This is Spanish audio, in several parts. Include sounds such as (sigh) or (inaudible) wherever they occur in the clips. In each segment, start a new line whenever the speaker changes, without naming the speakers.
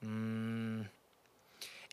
Mm.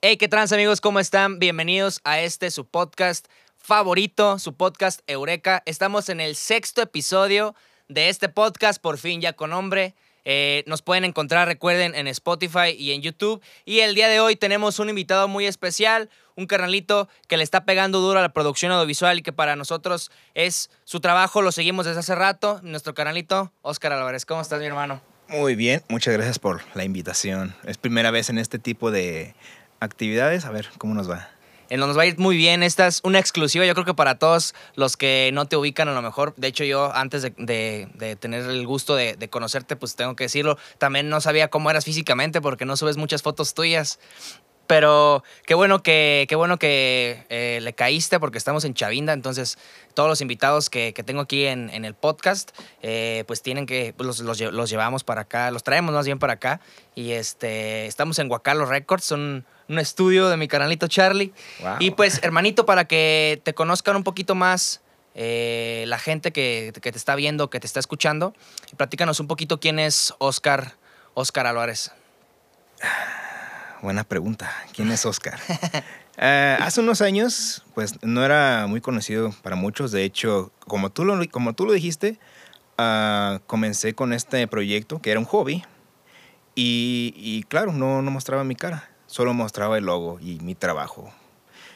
Hey, ¿qué trans amigos? ¿Cómo están? Bienvenidos a este su podcast favorito, su podcast Eureka. Estamos en el sexto episodio de este podcast, por fin ya con nombre. Eh, nos pueden encontrar, recuerden, en Spotify y en YouTube. Y el día de hoy tenemos un invitado muy especial, un carnalito que le está pegando duro a la producción audiovisual y que para nosotros es su trabajo, lo seguimos desde hace rato. Nuestro carnalito, Oscar Álvarez. ¿Cómo estás, mi hermano?
Muy bien, muchas gracias por la invitación. Es primera vez en este tipo de actividades. A ver cómo nos va.
Nos va a ir muy bien. Esta es una exclusiva, yo creo que para todos los que no te ubican a lo mejor. De hecho, yo antes de, tener el gusto de, conocerte, pues tengo que decirlo, también no sabía cómo eras físicamente porque no subes muchas fotos tuyas. Pero qué bueno que, qué bueno que eh, le caíste porque estamos en Chavinda, entonces todos los invitados que, tengo aquí en, el podcast, eh, pues tienen que, pues los, los, llevamos para acá, los traemos más bien para acá. Y este, estamos en Huacalo Records, son un estudio de mi canalito Charlie. Y pues, hermanito, para que te conozcan un poquito más eh, la gente que, te está viendo, que te está escuchando, platícanos un poquito quién es Oscar, Oscar Álvarez.
Buena pregunta. ¿Quién es Oscar? (laughs) Eh, hace unos años, pues no era muy conocido para muchos. De hecho, como tú lo, como tú lo dijiste, ah, comencé con este proyecto que era un hobby. Y, claro, no, no mostraba mi cara solo mostraba el logo y mi trabajo.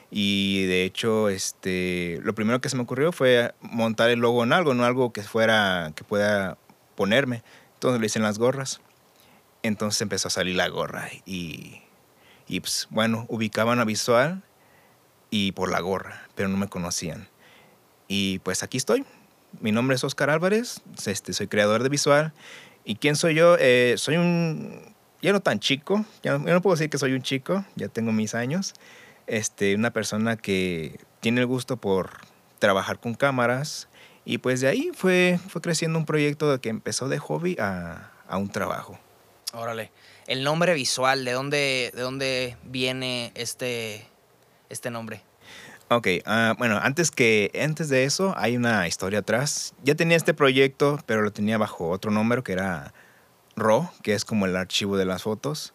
Y de hecho, este, lo primero que se me ocurrió fue montar el logo en algo, no algo que fuera, que pueda ponerme. Entonces lo hice en las gorras. Entonces empezó a salir la gorra y, y pues, bueno, ubicaban a visual y por la gorra, pero no me conocían. Y pues aquí estoy. Mi nombre es Oscar Álvarez, este, soy creador de visual. ¿Y quién soy yo? Eh, soy un ya no tan chico, ya no, puedo decir que soy un chico, ya tengo mis años, este, una persona que tiene el gusto por trabajar con cámaras y pues de ahí fue, fue creciendo un proyecto que empezó de hobby a, a un trabajo.
Órale, el nombre visual, ¿de dónde, de dónde viene este, este nombre?
Ok, ah, bueno, antes, que, antes de eso hay una historia atrás. Ya tenía este proyecto, pero lo tenía bajo otro número que era RAW, que es como el archivo de las fotos.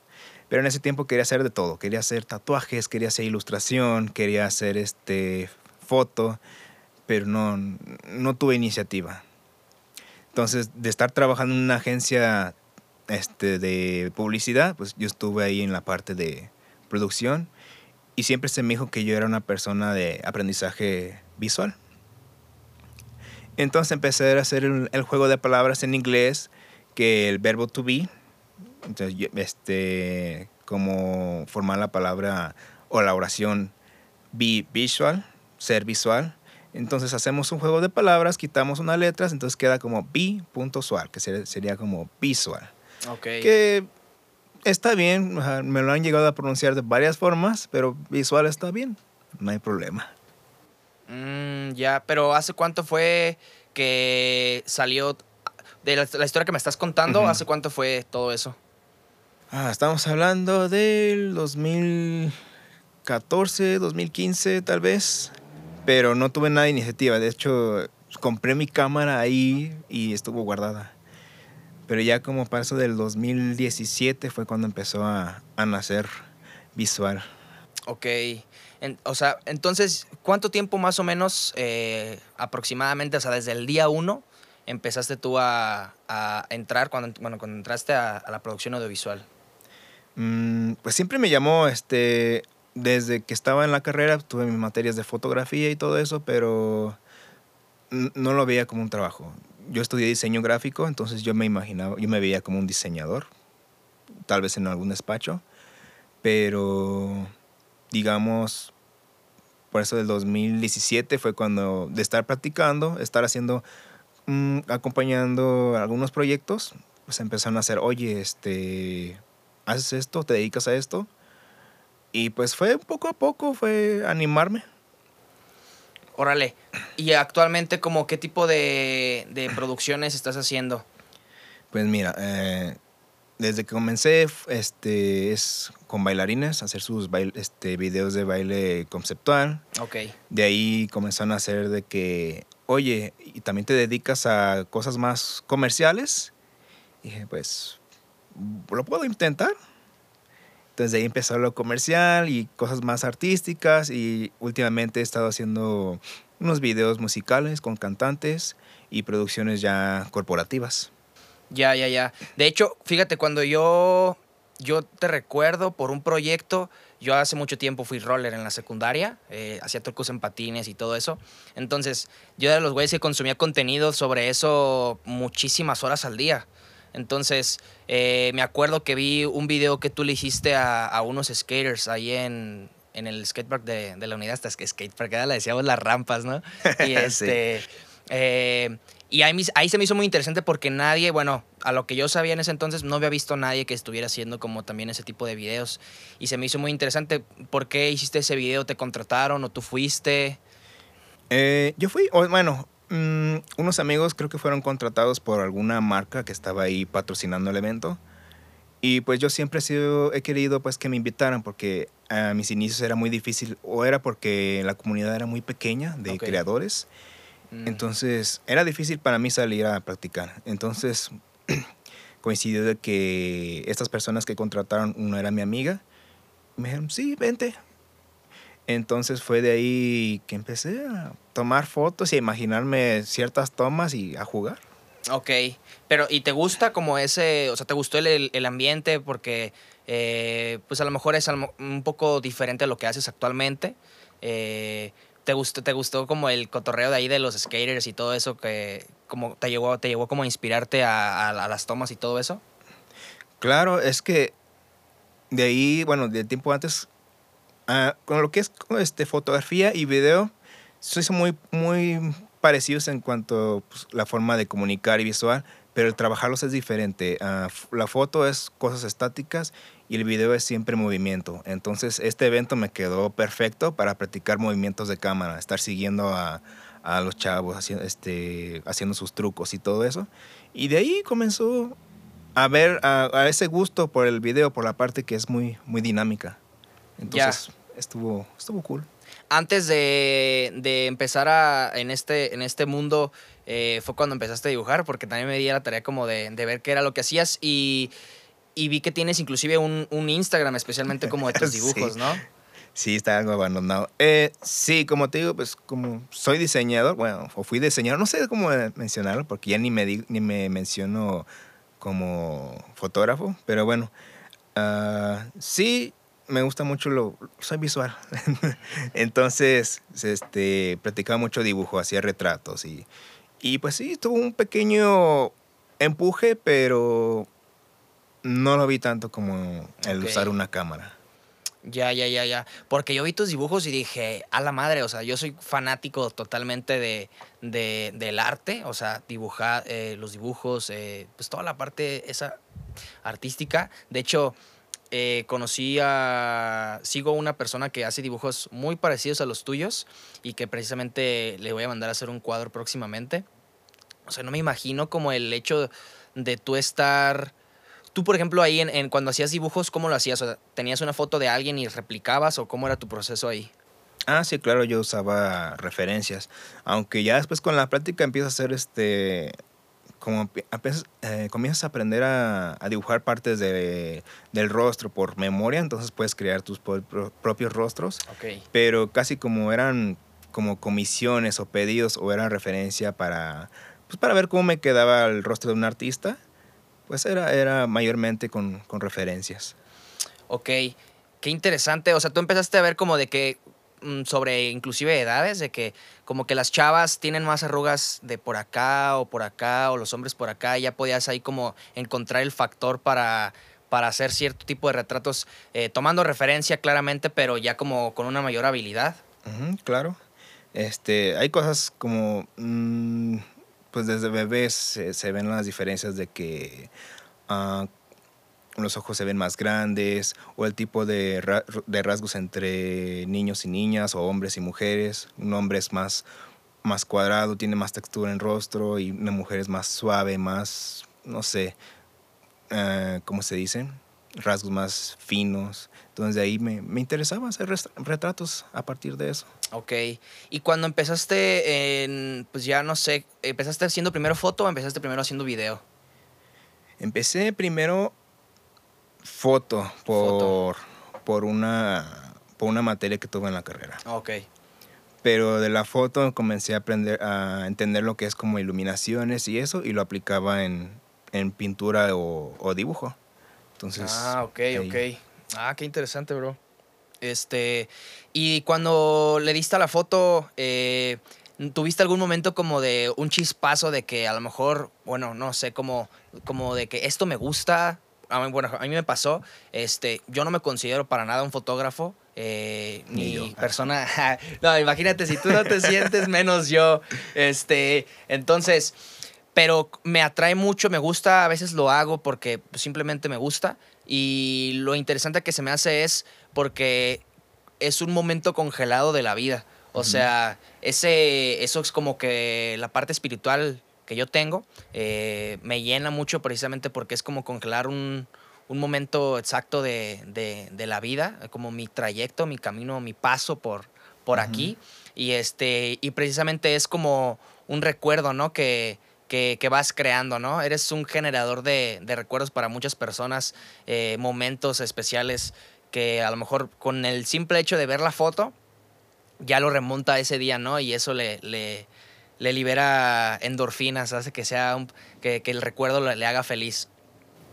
Pero en ese tiempo quería hacer de todo. Quería hacer tatuajes, quería hacer ilustración, quería hacer este, foto, pero no, no tuve iniciativa. Entonces, de estar trabajando en una agencia este, de publicidad, pues yo estuve ahí en la parte de producción y siempre se me dijo que yo era una persona de aprendizaje visual. Entonces empecé a hacer el juego de palabras en inglés que el verbo to be, entonces, este, como formar la palabra o la oración be visual, ser visual. Entonces hacemos un juego de palabras, quitamos unas letras, entonces queda como be.sual, que sería como visual.
Ok.
Que está bien, me lo han llegado a pronunciar de varias formas, pero visual está bien, no hay problema.
Mm, ya, pero ¿hace cuánto fue que salió de la, historia que me estás contando, ¿hace cuánto fue todo eso?
Ah, estamos hablando del 2014, 2015 tal vez, pero no tuve nada de iniciativa. De hecho, compré mi cámara ahí y estuvo guardada. Pero ya como paso del 2017 fue cuando empezó a, nacer visual.
Ok. o sea, entonces, ¿cuánto tiempo más o menos eh, aproximadamente, o sea, desde el día uno empezaste tú a, entrar cuando, bueno, cuando entraste a, la producción audiovisual?
Mm, pues siempre me llamó, este, desde que estaba en la carrera, tuve mis materias de fotografía y todo eso, pero no lo veía como un trabajo. Yo estudié diseño gráfico, entonces yo me imaginaba, yo me veía como un diseñador, tal vez en algún despacho, pero digamos, por eso del 2017 fue cuando de estar practicando, estar haciendo Mm, acompañando algunos proyectos, pues empezaron a hacer, oye, este, ¿haces esto? ¿Te dedicas a esto? Y pues fue poco a poco, fue animarme.
Órale. ¿Y actualmente como qué tipo de, de producciones estás haciendo?
Pues mira, eh, desde que comencé este, es con bailarines, hacer sus este, videos de baile conceptual.
Ok.
De ahí comenzaron a hacer de que oye, ¿y también te dedicas a cosas más comerciales? Y dije, pues, ¿lo puedo intentar? Entonces de ahí empezó lo comercial y cosas más artísticas y últimamente he estado haciendo unos videos musicales con cantantes y producciones ya corporativas.
Ya, ya, ya. De hecho, fíjate, cuando yo, yo te recuerdo por un proyecto, yo hace mucho tiempo fui roller en la secundaria, eh, hacía trucos en patines y todo eso. Entonces, yo era de los güeyes que consumía contenido sobre eso muchísimas horas al día. Entonces, eh, me acuerdo que vi un video que tú le hiciste a, unos skaters ahí en, en el skatepark de, de la unidad, hasta que skatepark, le decíamos las rampas, ¿no? (laughs) Y este... Eh, y ahí, ahí, se me hizo muy interesante porque nadie, bueno, a lo que yo sabía en ese entonces, no había visto a nadie que estuviera haciendo como también ese tipo de videos. Y se me hizo muy interesante. ¿Por qué hiciste ese video? ¿Te contrataron o tú fuiste?
Eh, yo fui, bueno, mm, unos amigos creo que fueron contratados por alguna marca que estaba ahí patrocinando el evento. Y pues yo siempre he, sido, he querido pues que me invitaran porque a mis inicios era muy difícil o era porque la comunidad era muy pequeña de creadores Mm. Entonces, era difícil para mí salir a practicar. Entonces, (clears throat) coincidió de que estas personas que contrataron, una era mi amiga, me dijeron, sí, vente. Entonces fue de ahí que empecé a tomar fotos y a imaginarme ciertas tomas y a jugar.
Ok, pero ¿y te gusta como ese, o sea, te gustó el, el ambiente porque eh, pues a lo mejor es un poco diferente a lo que haces actualmente? Eh, ¿Te gustó, ¿Te gustó como el cotorreo de ahí de los skaters y todo eso que como te llegó, te llegó como a inspirarte a, las tomas y todo eso?
Claro, es que de ahí, bueno, de tiempo antes, ah, con lo que es este, fotografía y video, son muy, muy parecidos en cuanto a pues, la forma de comunicar y visual, pero el trabajarlos es diferente. Ah, la foto es cosas estáticas y el video es siempre movimiento. Entonces este evento me quedó perfecto para practicar movimientos de cámara, estar siguiendo a, a los chavos haciendo, este, haciendo sus trucos y todo eso. Y de ahí comenzó a ver a, ese gusto por el video, por la parte que es muy, muy dinámica. Entonces estuvo, estuvo cool.
Antes de, de empezar a, en, este, en este mundo, eh, fue cuando empezaste a dibujar, porque también me di la tarea como de, de ver qué era lo que hacías y, y, vi que tienes inclusive un, un Instagram especialmente como de (laughs) tus dibujos, ¿no?
Sí, está algo abandonado. Eh, sí, como te digo, pues como soy diseñador, bueno, o fui diseñador, no sé cómo mencionarlo, porque ya ni me, ni me menciono como fotógrafo, pero bueno, uh, sí, me gusta mucho lo, soy visual. (laughs) Entonces, este, practicaba mucho dibujo, hacía retratos y y pues sí, tuvo un pequeño empuje, pero no lo vi tanto como el usar una cámara.
Ya, ya, ya, ya. Porque yo vi tus dibujos y dije, a la madre, o sea, yo soy fanático totalmente de, del arte, o sea, dibujar eh, los dibujos, eh, pues toda la parte esa artística. De hecho, eh, conocí a, sigo una persona que hace dibujos muy parecidos a los tuyos y que precisamente le voy a mandar a hacer un cuadro próximamente. O sea, no me imagino como el hecho de tú estar... Tú, por ejemplo, ahí en, cuando hacías dibujos, ¿cómo lo hacías? O sea, ¿Tenías una foto de alguien y replicabas o cómo era tu proceso ahí?
Ah, sí, claro, yo usaba referencias. Aunque ya después con la práctica empiezo a hacer este. Como eh, comienzas a aprender a, dibujar partes de, del rostro por memoria, entonces puedes crear tus propios rostros.
Okay.
Pero casi como eran como comisiones o pedidos o eran referencia para pues para ver cómo me quedaba el rostro de un artista, pues era, era mayormente con, con referencias.
Ok, qué interesante. O sea, tú empezaste a ver como de que sobre inclusive edades, de que como que las chavas tienen más arrugas de por acá o por acá, o los hombres por acá, ya podías ahí como encontrar el factor para, para hacer cierto tipo de retratos, eh, tomando referencia claramente, pero ya como con una mayor habilidad.
claro. Este, hay cosas como mm, pues desde bebés se, ven las diferencias de que ah, los ojos se ven más grandes o el tipo de, rasgos entre niños y niñas o hombres y mujeres. Un hombre es más, más cuadrado, tiene más textura en rostro y una mujer es más suave, más, no sé, uh, ¿cómo se dice? Rasgos más finos. Entonces de ahí me, me interesaba hacer retratos a partir de eso.
Ok. Y cuando empezaste en, pues ya no sé, ¿empezaste haciendo primero foto o empezaste primero haciendo video?
Empecé primero Foto, por, por una por una materia que tuve en la carrera.
Ok.
Pero de la foto comencé a aprender a entender lo que es como iluminaciones y eso, y lo aplicaba en, en pintura o, o dibujo. Entonces.
Ah, ok,
ahí-
ok. Ah, qué interesante, bro. Este, y cuando le diste a la foto, eh, ¿tuviste algún momento como de un chispazo de que a lo mejor, bueno, no sé, como, como de que esto me gusta? A mí, bueno, a mí me pasó, este, yo no me considero para nada un fotógrafo, eh,
Ni
persona, (laughs) no, imagínate, si tú no te sientes, menos yo, este, entonces, pero me atrae mucho, me gusta, a veces lo hago porque simplemente me gusta y lo interesante que se me hace es porque es un momento congelado de la vida. O sea, ese, eso es como que la parte espiritual que yo tengo eh, me llena mucho precisamente porque es como congelar un, un momento exacto de, de- de la vida, como mi trayecto, mi camino, mi paso por, por
Ujú.
aquí. Y, este, y precisamente es como un recuerdo, ¿no? Que, que, que vas creando, ¿no? Eres un generador de, de recuerdos para muchas personas, eh, momentos especiales que a lo mejor con el simple hecho de ver la foto ya lo remonta a ese día, ¿no? Y eso le, le, le libera endorfinas, hace que sea un- que, que el recuerdo le, haga feliz,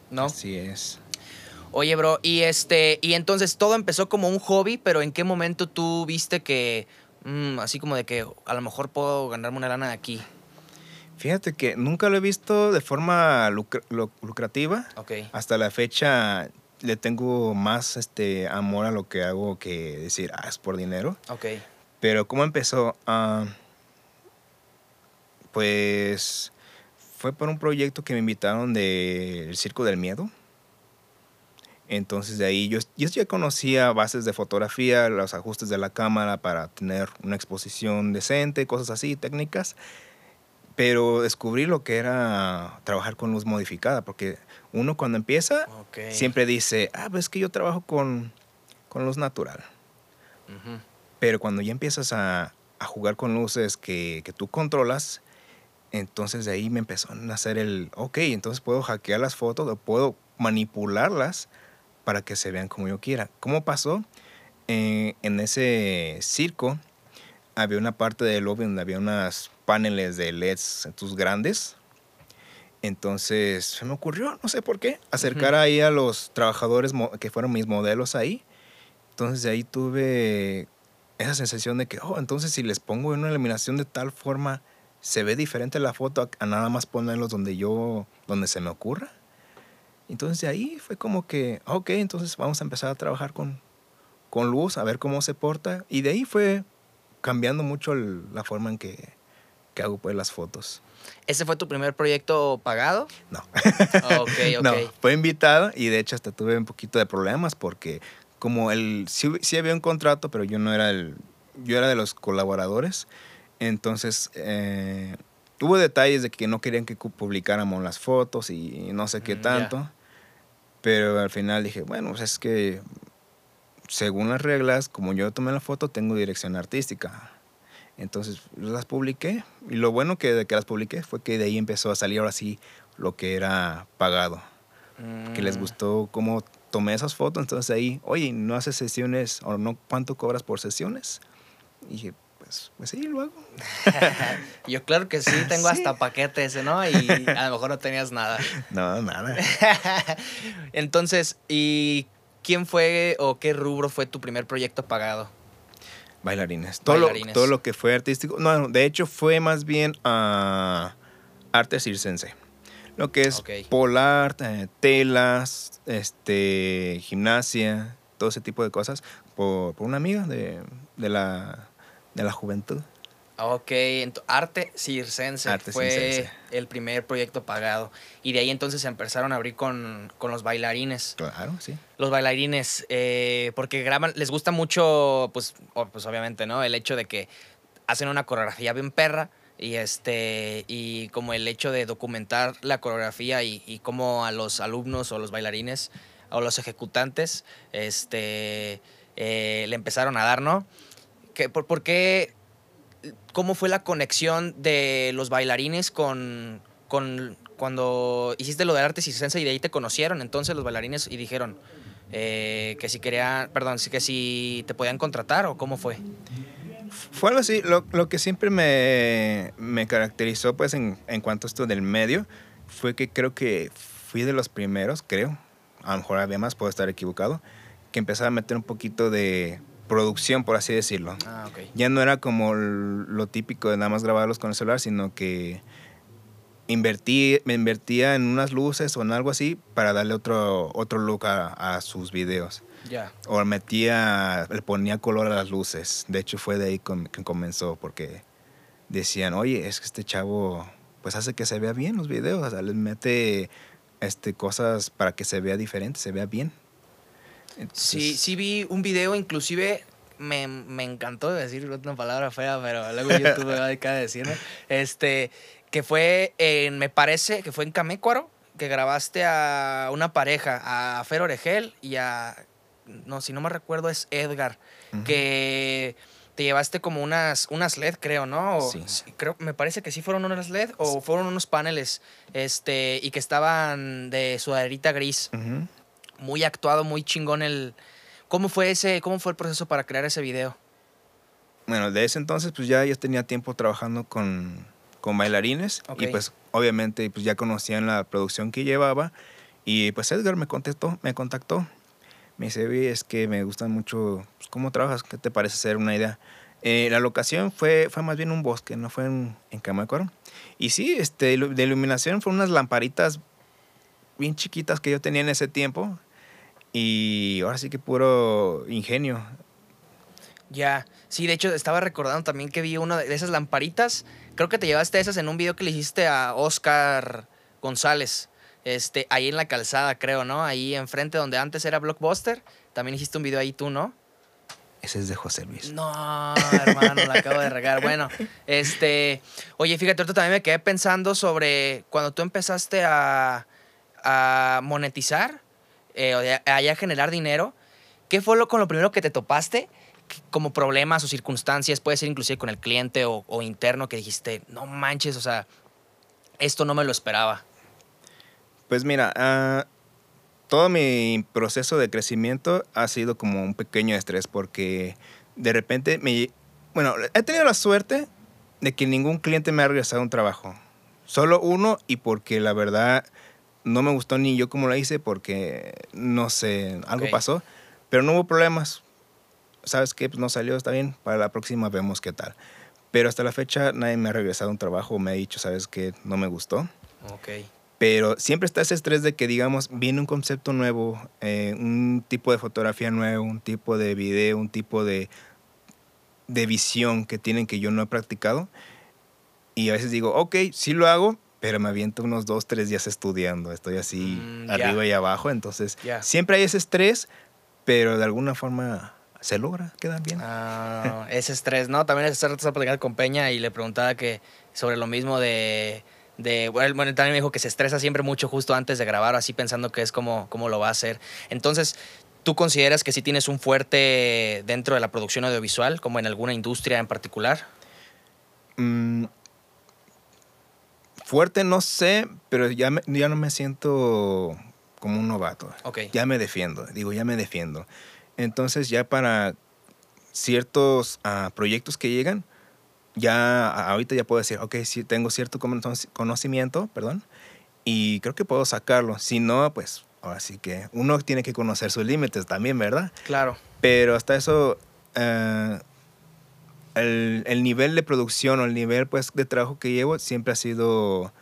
¿no?
Así es.
Oye, bro, y este, y entonces todo empezó como un hobby, pero ¿en qué momento tú viste que, mm, así como de que a lo mejor puedo ganarme una lana de aquí?
Fíjate que nunca lo he visto de forma lucra- lu- lucrativa.
Ok.
Hasta la fecha le tengo más este amor a lo que hago que decir, ah, es por dinero.
Ok.
Pero ¿cómo empezó? Ah, pues fue por un proyecto que me invitaron del Circo del Miedo. Entonces de ahí yo, yo ya conocía bases de fotografía, los ajustes de la cámara para tener una exposición decente, cosas así, técnicas. Pero descubrí lo que era trabajar con luz modificada, porque uno cuando empieza siempre dice, ah, pues es que yo trabajo con, con luz natural. Pero cuando ya empiezas a, a jugar con luces que, que tú controlas, entonces de ahí me empezó a nacer el, ok, entonces puedo hackear las fotos o puedo manipularlas para que se vean como yo quiera. ¿Cómo pasó? Eh, en ese circo había una parte del lobby donde había unas paneles de LEDs estos grandes. Entonces se me ocurrió, no sé por qué, acercar ahí a los trabajadores que fueron mis modelos ahí. Entonces de ahí tuve esa sensación de que, oh, entonces si les pongo una iluminación de tal forma, se ve diferente la foto a, nada más ponerlos donde yo, donde se me ocurra. Entonces de ahí fue como que, ok, entonces vamos a empezar a trabajar con, con luz, a ver cómo se porta. Y de ahí fue cambiando mucho el- la forma en que, que hago pues las fotos.
¿Ese fue tu primer proyecto pagado?
No.
Ok, (laughs) ok.
No, fue invitado y de hecho hasta tuve un poquito de problemas porque como el sí, sí había un contrato, pero yo no era el yo era de los colaboradores, entonces eh, hubo detalles de que no querían que publicáramos las fotos y no sé qué
Mm,
tanto, pero al final dije, bueno, pues es que según las reglas, como yo tomé la foto, tengo dirección artística. Entonces las publiqué y lo bueno que de que las publiqué fue que de ahí empezó a salir ahora sí lo que era pagado que les
Mm.
gustó cómo tomé esas fotos. Entonces ahí, oye, ¿no haces sesiones o no? ¿Cuánto cobras por sesiones? Y dije, pues, pues sí, lo hago. (laughs) (laughs)
Yo claro que sí, tengo
Sí.
hasta paquetes, ¿no? Y a lo mejor no tenías nada. (laughs)
No, nada.
Entonces, ¿y quién fue o qué rubro fue tu primer proyecto pagado?
Bailarines. Todo,
Bailarines.
Lo, todo lo que fue artístico. No, de hecho fue más bien a arte circense. Lo que es polar, eh, telas, este, gimnasia, todo ese tipo de cosas. Por, por una amiga de, de, la, de la juventud.
Ok, arte circense
Arte
fue
circense.
el primer proyecto pagado. Y de ahí entonces se empezaron a abrir con, con los bailarines.
Claro, sí.
Los bailarines, eh, porque graban, les gusta mucho, pues, pues obviamente, ¿no? El hecho de que hacen una coreografía bien perra y este y como el hecho de documentar la coreografía y, y cómo a los alumnos o los bailarines o los ejecutantes este eh, le empezaron a dar, ¿no? ¿Qué- por, por qué? ¿Cómo fue la conexión de los bailarines con, con, cuando hiciste lo del arte circense y de ahí te conocieron entonces los bailarines y dijeron eh, que si querían, perdón, que si te podían contratar o cómo fue.
Fue algo así, lo, lo que siempre me, me, caracterizó pues en, en cuanto a esto del medio fue que creo que fui de los primeros, creo, a lo mejor además puedo estar equivocado, que empezaba a meter un poquito de producción, por así decirlo.
Ah, okay.
Ya no era como lo típico de nada más grabarlos con el celular, sino que invertí, me invertía en unas luces o en algo así para darle otro, otro look a, a sus videos.
Ya.
O metía, le ponía color a las luces. De hecho, fue de ahí que comenzó, porque decían, oye, es que este chavo, pues hace que se vea bien los videos, o sea, les mete este, cosas para que se vea diferente, se vea bien.
Entonces, sí, sí vi un video, inclusive me, me encantó decir una palabra fea, pero luego YouTube me va a dedicar a decirme. Este, que fue en, me parece que fue en Camécuaro, que grabaste a una pareja, a Fer Oregel y a, no, si no me recuerdo es Edgar, uh -huh. que te llevaste como unas, unas LED, creo, ¿no? O,
Sí.
Creo, me parece que sí fueron unas LED o fueron unos paneles, este, y que estaban de sudaderita gris.
Uh -huh.
Muy actuado, muy chingón el... ¿Cómo fue ese, cómo fue el proceso para crear ese video?
Bueno, de ese entonces pues ya yo tenía tiempo trabajando con, con bailarines
Ok.
y pues obviamente pues ya conocían la producción que llevaba y pues Edgar me contestó, me contactó. Me dice, "Oye, es que me gusta mucho pues, cómo trabajas, ¿qué te parece hacer una idea? Eh, la locación fue, fue más bien un bosque, no fue en, en Camacuaro. Y sí, este, de iluminación fueron unas lamparitas bien chiquitas que yo tenía en ese tiempo. Y ahora sí que puro ingenio.
Ya, sí, de hecho estaba recordando también que vi una de esas lamparitas. Creo que te llevaste esas en un video que le hiciste a Oscar González. Este, ahí en la calzada, creo, ¿no? Ahí enfrente donde antes era Blockbuster. También hiciste un video ahí tú, ¿no?
Ese es de José Luis.
No, hermano, la acabo de regar. Bueno, este. Oye, fíjate, ahorita también me quedé pensando sobre cuando tú empezaste a, a monetizar, eh, o de- a ya generar dinero. ¿Qué fue lo con lo primero que te topaste? Como problemas o circunstancias, puede ser inclusive con el cliente o, interno, que dijiste, no manches, o sea, esto no me lo esperaba.
Pues mira, ah, todo mi proceso de crecimiento ha sido como un pequeño estrés porque de repente me... Bueno, he tenido la suerte de que ningún cliente me ha regresado un trabajo. Solo uno y porque la verdad no me gustó ni yo como lo hice porque no sé, algo
Ok.
pasó, pero no hubo problemas. ¿Sabes qué? Pues no salió, está bien, para la próxima vemos qué tal. Pero hasta la fecha nadie me ha regresado un trabajo o me ha dicho, ¿sabes qué? No me gustó.
Ok.
Pero siempre está ese estrés de que, digamos, viene un concepto nuevo, eh, un tipo de fotografía nuevo, un tipo de video, un tipo de, de visión que tienen que yo no he practicado. Y a veces digo, ok, sí lo hago, pero me aviento unos dos, tres días estudiando. Estoy así
Mm,
arriba y abajo. Entonces, siempre hay ese estrés, pero de alguna forma se logra, queda bien.
Ah, (laughs) ese estrés, ¿no? También hace rato estaba platicando con Peña y le preguntaba que sobre lo mismo de, de bueno, bueno, también me dijo que se estresa siempre mucho justo antes de grabar, así pensando que es como, cómo lo va a hacer. Entonces, ¿tú consideras que sí tienes un fuerte dentro de la producción audiovisual, como en alguna industria en particular?
Mm, fuerte no sé, pero ya, me- ya no me siento como un novato. Ya me defiendo, digo, ya me defiendo. Entonces ya para ciertos ah, proyectos que llegan, ya ahorita ya puedo decir, ok, sí tengo cierto cono- conocimiento, perdón, y creo que puedo sacarlo. Si no, pues ahora sí que uno tiene que conocer sus límites también, ¿verdad?
Claro.
Pero hasta eso, eh, el, el nivel de producción o el nivel pues, de trabajo que llevo siempre ha sido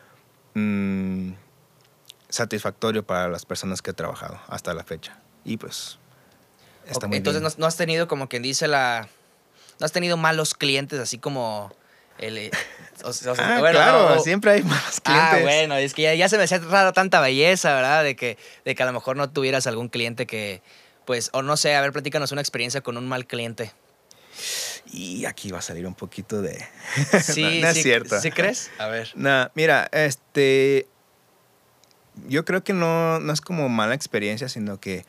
mm, satisfactorio para las personas que he trabajado hasta la fecha. Y pues, está muy
Entonces,
bien.
no, no has tenido como quien dice la... No has tenido malos clientes, así como... El, eh, o sea,
Ah,
bueno,
claro, siempre hay más clientes.
Ah, bueno, es que ya, ya se me hacía raro tanta belleza, ¿verdad? De que, de que a lo mejor no tuvieras algún cliente que, pues, o no sé, a ver, platícanos una experiencia con un mal cliente.
Y aquí va a salir un poquito de... (laughs)
Sí,
no, no es cierto.
¿Sí crees? A ver.
Nah, mira, este. Yo creo que no, no es como mala experiencia, sino que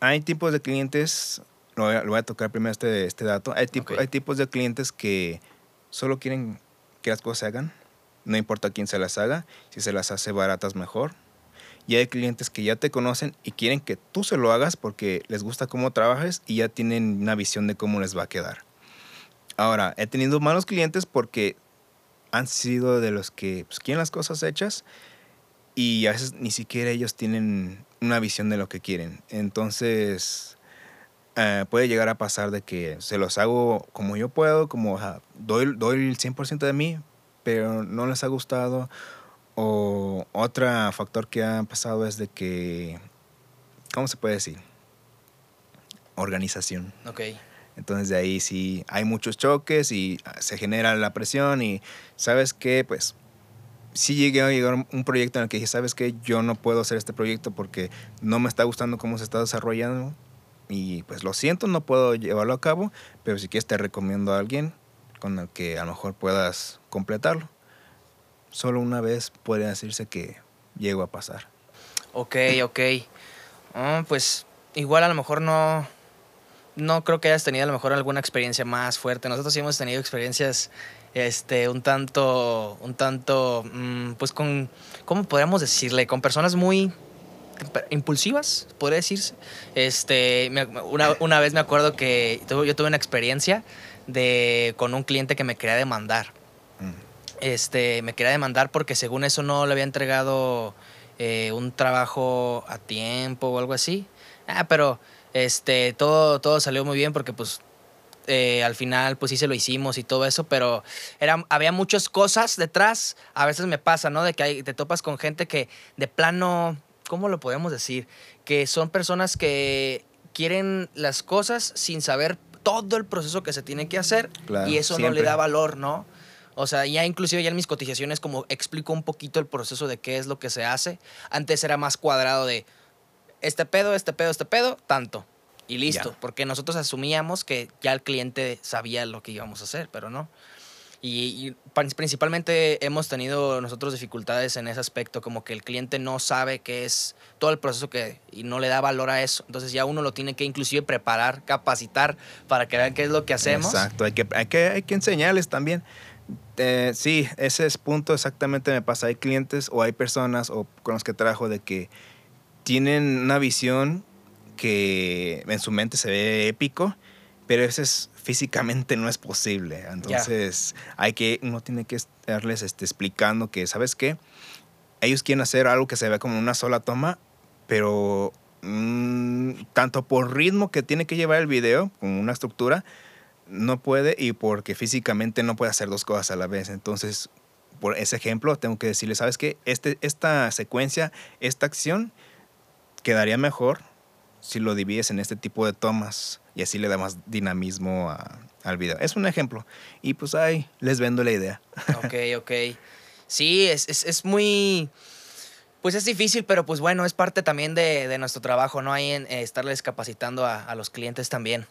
hay tipos de clientes. Lo voy a, lo voy a tocar primero este, este dato. Hay, tipo, hay tipos de clientes que solo quieren que las cosas se hagan no importa quién se las haga, si se las hace baratas mejor. Y hay clientes que ya te conocen y quieren que tú se lo hagas porque les gusta cómo trabajes y ya tienen una visión de cómo les va a quedar. Ahora, he tenido malos clientes porque han sido de los que pues, quieren las cosas hechas y a veces ni siquiera ellos tienen una visión de lo que quieren. Entonces, eh, puede llegar a pasar de que se los hago como yo puedo, como doy, doy el 100% de mí, pero no les ha gustado. O otro factor que ha pasado es de que, ¿cómo se puede decir? Organización.
Ok.
Entonces de ahí sí hay muchos choques y se genera la presión y sabes que pues sí llegué a llegar un proyecto en el que dije, sabes que yo no puedo hacer este proyecto porque no me está gustando cómo se está desarrollando y pues lo siento, no puedo llevarlo a cabo, pero si quieres te recomiendo a alguien con el que a lo mejor puedas completarlo. Solo una vez puede decirse que llego a pasar.
Ok, ok. Ah, pues igual a lo mejor no, no creo que hayas tenido a lo mejor alguna experiencia más fuerte. Nosotros sí hemos tenido experiencias este, un tanto, un tanto, mm, pues con, ¿cómo podríamos decirle? Con personas muy impulsivas, podría decirse. Este, una, una vez me acuerdo que yo tuve una experiencia de, con un cliente que me quería demandar. Este, me quería demandar porque según eso no le había entregado eh, un trabajo a tiempo o algo así. Ah, pero este, todo, todo salió muy bien porque pues eh, al final pues sí se lo hicimos y todo eso, pero era, había muchas cosas detrás. A veces me pasa, ¿no? De que hay, te topas con gente que de plano, ¿cómo lo podemos decir? Que son personas que quieren las cosas sin saber todo el proceso que se tiene que hacer y eso no le da valor, ¿no? O sea, ya inclusive ya en mis cotizaciones como explico un poquito el proceso de qué es lo que se hace. Antes era más cuadrado de este pedo, este pedo, este pedo, tanto. Y listo, porque nosotros asumíamos que ya el cliente sabía lo que íbamos a hacer, pero no. Y, principalmente hemos tenido nosotros dificultades en ese aspecto, como que el cliente no sabe qué es todo el proceso que y no le da valor a eso. Entonces ya uno lo tiene que inclusive preparar, capacitar para que vean qué es lo que hacemos.
Exacto, hay que, hay que, hay que enseñarles también. Eh, sí, ese es punto exactamente me pasa. Hay clientes o hay personas o con los que trabajo de que tienen una visión que en su mente se ve épico, pero a veces (laughs) físicamente no es posible. Entonces, hay que, uno tiene que estarles este, explicando que, ¿sabes qué? Ellos quieren hacer algo que se vea como una sola toma, pero mm, tanto por ritmo que tiene que llevar el video, con una estructura, no puede, y porque físicamente no puede hacer dos cosas a la vez. Entonces, por ese ejemplo, tengo que decirle, ¿sabes qué? Este, esta secuencia, esta acción, quedaría mejor si lo divides en este tipo de tomas y así le da más dinamismo al video. Es un ejemplo. Y pues ahí les vendo la idea.
Ok, ok. Sí, es, es, muy... Pues es difícil, pero pues bueno, es parte también de, nuestro trabajo, ¿no? Ahí en eh, estarles capacitando a, a, los clientes también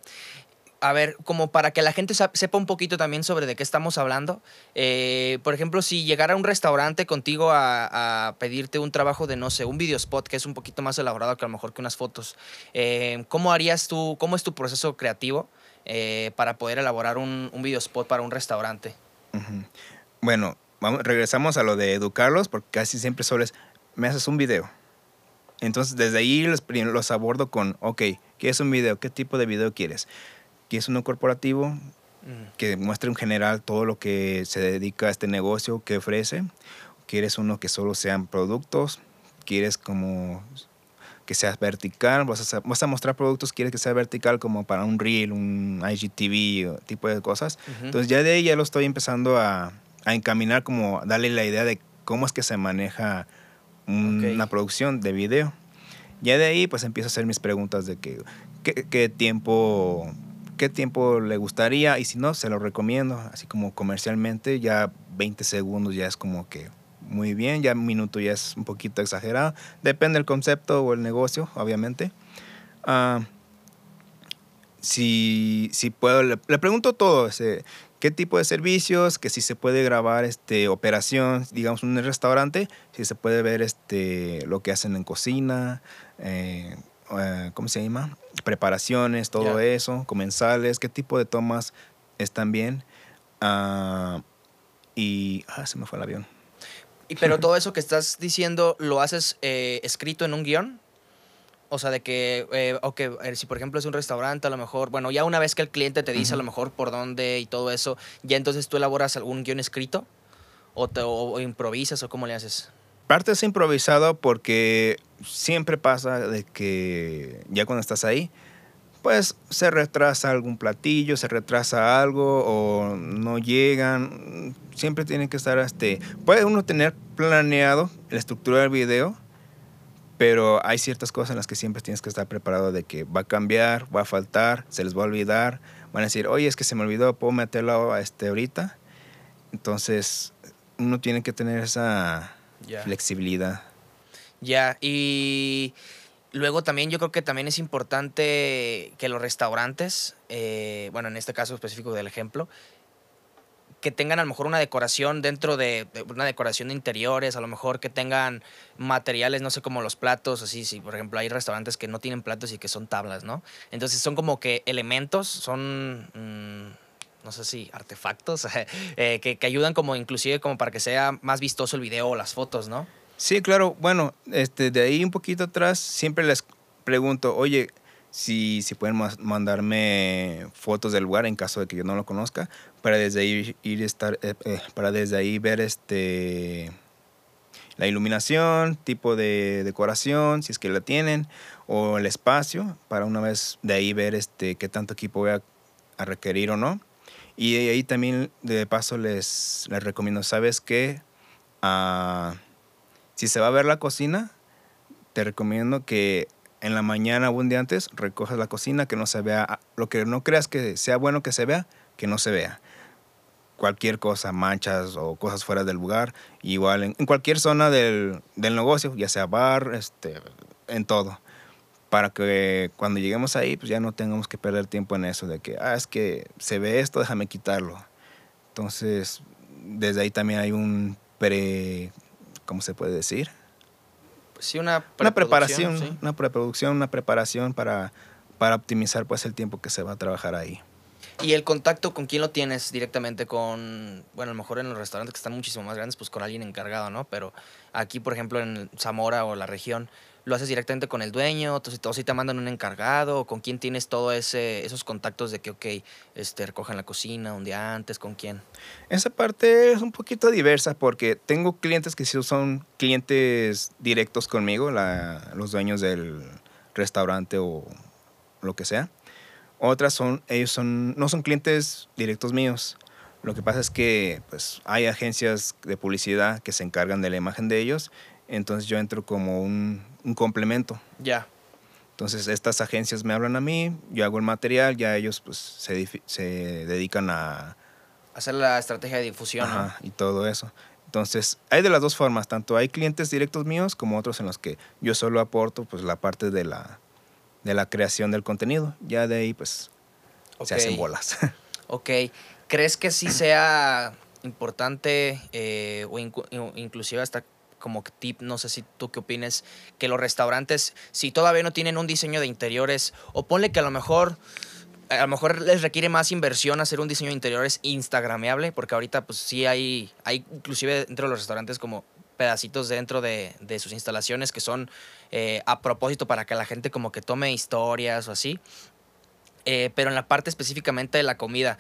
a ver, como para que la gente sepa un poquito también sobre de qué estamos hablando. Eh, por ejemplo, si llegara un restaurante contigo a, pedirte un trabajo de, no sé, un video spot que es un poquito más elaborado que a lo mejor que unas fotos, eh, ¿cómo harías tú, cómo es tu proceso creativo eh, para poder elaborar un, video spot para un restaurante?
Bueno, regresamos a lo de educarlos, porque casi siempre solo me haces un video. Entonces, desde ahí los, los abordo con, ok, ¿qué es un video? ¿Qué tipo de video quieres? ¿Quieres uno corporativo que muestre en general todo lo que se dedica a este negocio que ofrece? ¿Quieres uno que solo sean productos? ¿Quieres como que sea vertical? ¿Vas a, vas a mostrar productos? ¿Quieres que sea vertical como para un reel, un IGTV, tipo de cosas? Entonces ya de ahí ya lo estoy empezando a, a, encaminar como darle la idea de cómo es que se maneja una producción de video. Ya de ahí pues empiezo a hacer mis preguntas de que, qué tiempo qué tiempo le gustaría y si no, se lo recomiendo, así como comercialmente, ya 20 segundos ya es como que muy bien, ya un minuto ya es un poquito exagerado, depende del concepto o el negocio, obviamente. Ah, si, si, puedo, le, pregunto todo, qué tipo de servicios, que si se puede grabar este, operación, digamos, en un restaurante, si se puede ver este, lo que hacen en cocina, eh, eh, ¿cómo se llama? Preparaciones, todo eso, comensales, qué tipo de tomas están bien. Ah, y, ah, se me fue el avión.
Y, pero todo eso que estás diciendo, ¿lo haces eh, escrito en un guion? O sea, de que, eh, ok, eh, si por ejemplo es un restaurante, a lo mejor, bueno, ya una vez que el cliente te dice a lo mejor por dónde y todo eso, ya entonces tú elaboras algún guion escrito o, te, o improvisas o cómo le haces.
Parte es improvisado porque siempre pasa de que ya cuando estás ahí, pues se retrasa algún platillo, se retrasa algo o no llegan. Siempre tiene que estar este. Puede uno tener planeado la estructura del video, pero hay ciertas cosas en las que siempre tienes que estar preparado de que va a cambiar, va a faltar, se les va a olvidar. Van a decir, oye, es que se me olvidó, puedo meterlo este, ahorita. Entonces, uno tiene que tener esa flexibilidad.
Ya, y Luego también yo creo que también es importante que los restaurantes, eh, bueno, en este caso específico del ejemplo, que tengan a lo mejor una decoración dentro de, una decoración de interiores, a lo mejor que tengan materiales, no sé, como los platos, así, si por ejemplo hay restaurantes que no tienen platos y que son tablas, ¿no? Entonces son como que elementos, son... Mm, no sé si artefactos, (laughs) eh, que, que ayudan como inclusive como para que sea más vistoso el video o las fotos, ¿no?
Sí, claro. Bueno, este, de ahí un poquito atrás siempre les pregunto, oye, si, si pueden mandarme fotos del lugar en caso de que yo no lo conozca, para desde ahí ir estar, eh, eh, para desde ahí ver este la iluminación, tipo de decoración, si es que la tienen, o el espacio, para una vez de ahí ver este qué tanto equipo voy a, requerir o no. Y ahí también de paso les, les recomiendo, ¿sabes qué? Uh, si se va a ver la cocina, te recomiendo que en la mañana o un día antes recojas la cocina, que no se vea, lo que no creas que sea bueno que se vea, que no se vea. Cualquier cosa, manchas o cosas fuera del lugar, igual en, cualquier zona del, negocio, ya sea bar, este, en todo. Para que cuando lleguemos ahí, pues ya no tengamos que perder tiempo en eso, de que, ah, es que se ve esto, déjame quitarlo. Entonces, desde ahí también hay un pre ¿cómo se puede decir?
Sí, una,
una preparación, una preproducción, una preparación para, para optimizar pues el tiempo que se va a trabajar ahí.
¿Y el contacto con quién lo tienes directamente? Con, bueno, a lo mejor en los restaurantes que están muchísimo más grandes, pues con alguien encargado, ¿no? Pero aquí, por ejemplo, en Zamora o la región, ¿Lo haces directamente con el dueño? ¿O si te mandan un encargado? ¿O con quién tienes todos esos contactos de que, ok, este, recojan la cocina un día antes? ¿Con quién?
Esa parte es un poquito diversa porque tengo clientes que sí son clientes directos conmigo, los dueños del restaurante o lo que sea. Otras son, ellos son, no son clientes directos míos. Lo que pasa es que pues, hay agencias de publicidad que se encargan de la imagen de ellos entonces yo entro como un, complemento.
Ya.
Entonces estas agencias me hablan a mí, yo hago el material, ya ellos pues se, dedican a...
Hacer la estrategia de difusión.
Ajá, y todo eso. Entonces, hay de las dos formas, tanto hay clientes directos míos como otros en los que yo solo aporto pues la parte de la, de la creación del contenido. Ya de ahí pues se hacen bolas. (laughs)
Ok. ¿Crees que sí sea importante eh, o inclusive hasta como tip, no sé si tú qué opines, que los restaurantes, si todavía no tienen un diseño de interiores, o ponle que a lo mejor a lo mejor les requiere más inversión hacer un diseño de interiores instagrameable, porque ahorita pues sí hay, hay inclusive dentro de los restaurantes como pedacitos dentro de, sus instalaciones que son eh, a propósito para que la gente como que tome historias o así. Eh, pero en la parte específicamente de la comida,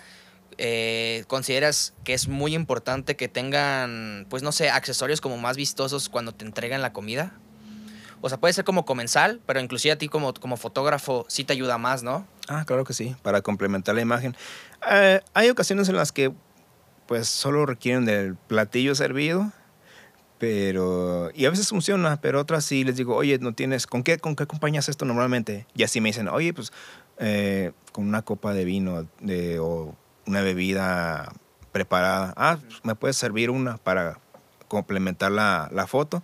eh, consideras que es muy importante que tengan, pues no sé, accesorios como más vistosos cuando te entregan la comida? O sea, puede ser como comensal, pero inclusive a ti como, como fotógrafo sí te ayuda más, ¿no?
Ah, claro que sí, para complementar la imagen. Eh, hay ocasiones en las que pues solo requieren del platillo servido, pero y a veces funciona, pero otras sí les digo, oye, no tienes, ¿con qué, con qué acompañas esto normalmente? Y así me dicen, oye, pues eh, con una copa de vino de, o una bebida preparada. Ah, me puede servir una para complementar la, la, foto.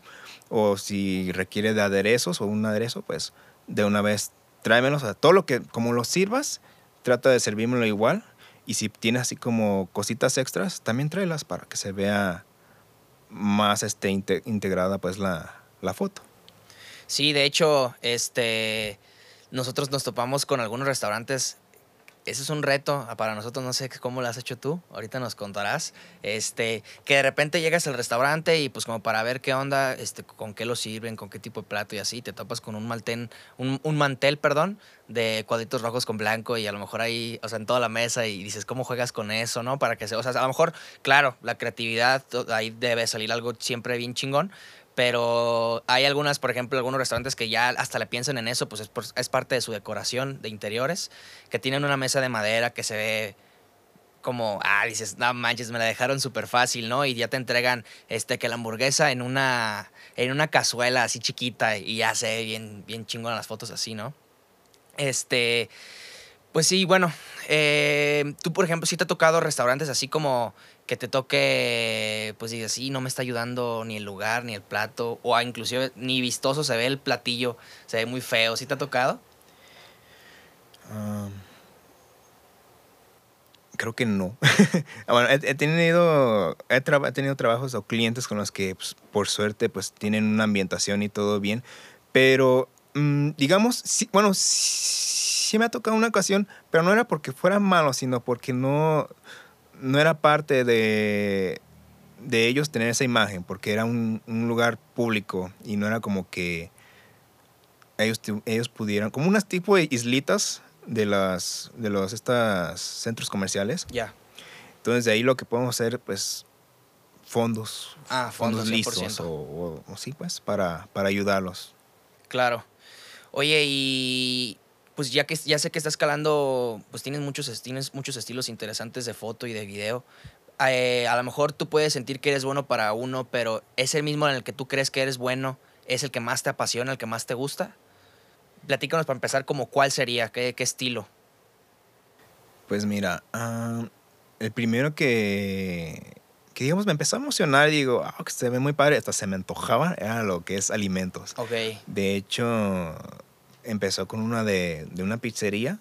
O si requiere de aderezos o un aderezo, pues de una vez tráemelos. O todo lo que, como lo sirvas, trata de servírmelo igual. Y si tienes así como cositas extras, también tráelas para que se vea más este, integrada pues la, la foto.
Sí, de hecho, este, nosotros nos topamos con algunos restaurantes ese es un reto para nosotros, no sé cómo lo has hecho tú, ahorita nos contarás, este, que de repente llegas al restaurante y pues como para ver qué onda, este, con qué lo sirven, con qué tipo de plato y así, te topas con un maltén, un, un mantel, perdón, de cuadritos rojos con blanco y a lo mejor ahí, o sea, en toda la mesa y dices, ¿cómo juegas con eso, no? Para que se, o sea, a lo mejor, claro, la creatividad, ahí debe salir algo siempre bien chingón, pero hay algunas, por ejemplo, algunos restaurantes que ya hasta le piensan en eso, pues es, parte de su decoración de interiores, que tienen una mesa de madera que se ve como, ah, dices, no manches, me la dejaron súper fácil, ¿no? Y ya te entregan este, que la hamburguesa en una, en una cazuela así chiquita y ya se bien, bien chingón las fotos así, ¿no? Este, pues sí, bueno, eh, tú, por ejemplo, si te ha tocado restaurantes así como que te toque, pues dices, sí, no me está ayudando ni el lugar, ni el plato, o inclusive ni vistoso se ve el platillo, se ve muy feo. ¿Sí te ha tocado?
creo que no. (laughs) bueno, he, tenido, he, tenido trabajos o clientes con los que, pues, por suerte, pues tienen una ambientación y todo bien, pero mm, digamos, bueno, sí me ha tocado una ocasión, pero no era porque fuera malo, sino porque no no era parte de, de ellos tener esa imagen, porque era un, lugar público y no era como que ellos, ellos pudieran, como unas tipo de islitas de las de los estos centros comerciales.
Ya.
Entonces de ahí lo que podemos hacer, pues, fondos.
Ah, fondos, listos
o, o, sí, pues, para, para ayudarlos.
Claro. Oye, y pues ya que ya sé que estás escalando, pues tienes muchos, tienes muchos estilos interesantes de foto y de video. Eh, a lo mejor tú puedes sentir que eres bueno para uno, pero es el mismo en el que tú crees que eres bueno, es el que más te apasiona, el que más te gusta. Platícanos para empezar como cuál sería, qué, qué estilo.
Pues mira, ah, el primero que, que digamos me empezó a emocionar, digo, ah, que se ve muy padre, hasta se me antojaba, era lo que es alimentos.
Ok.
De hecho, empezó con una de, de una pizzería.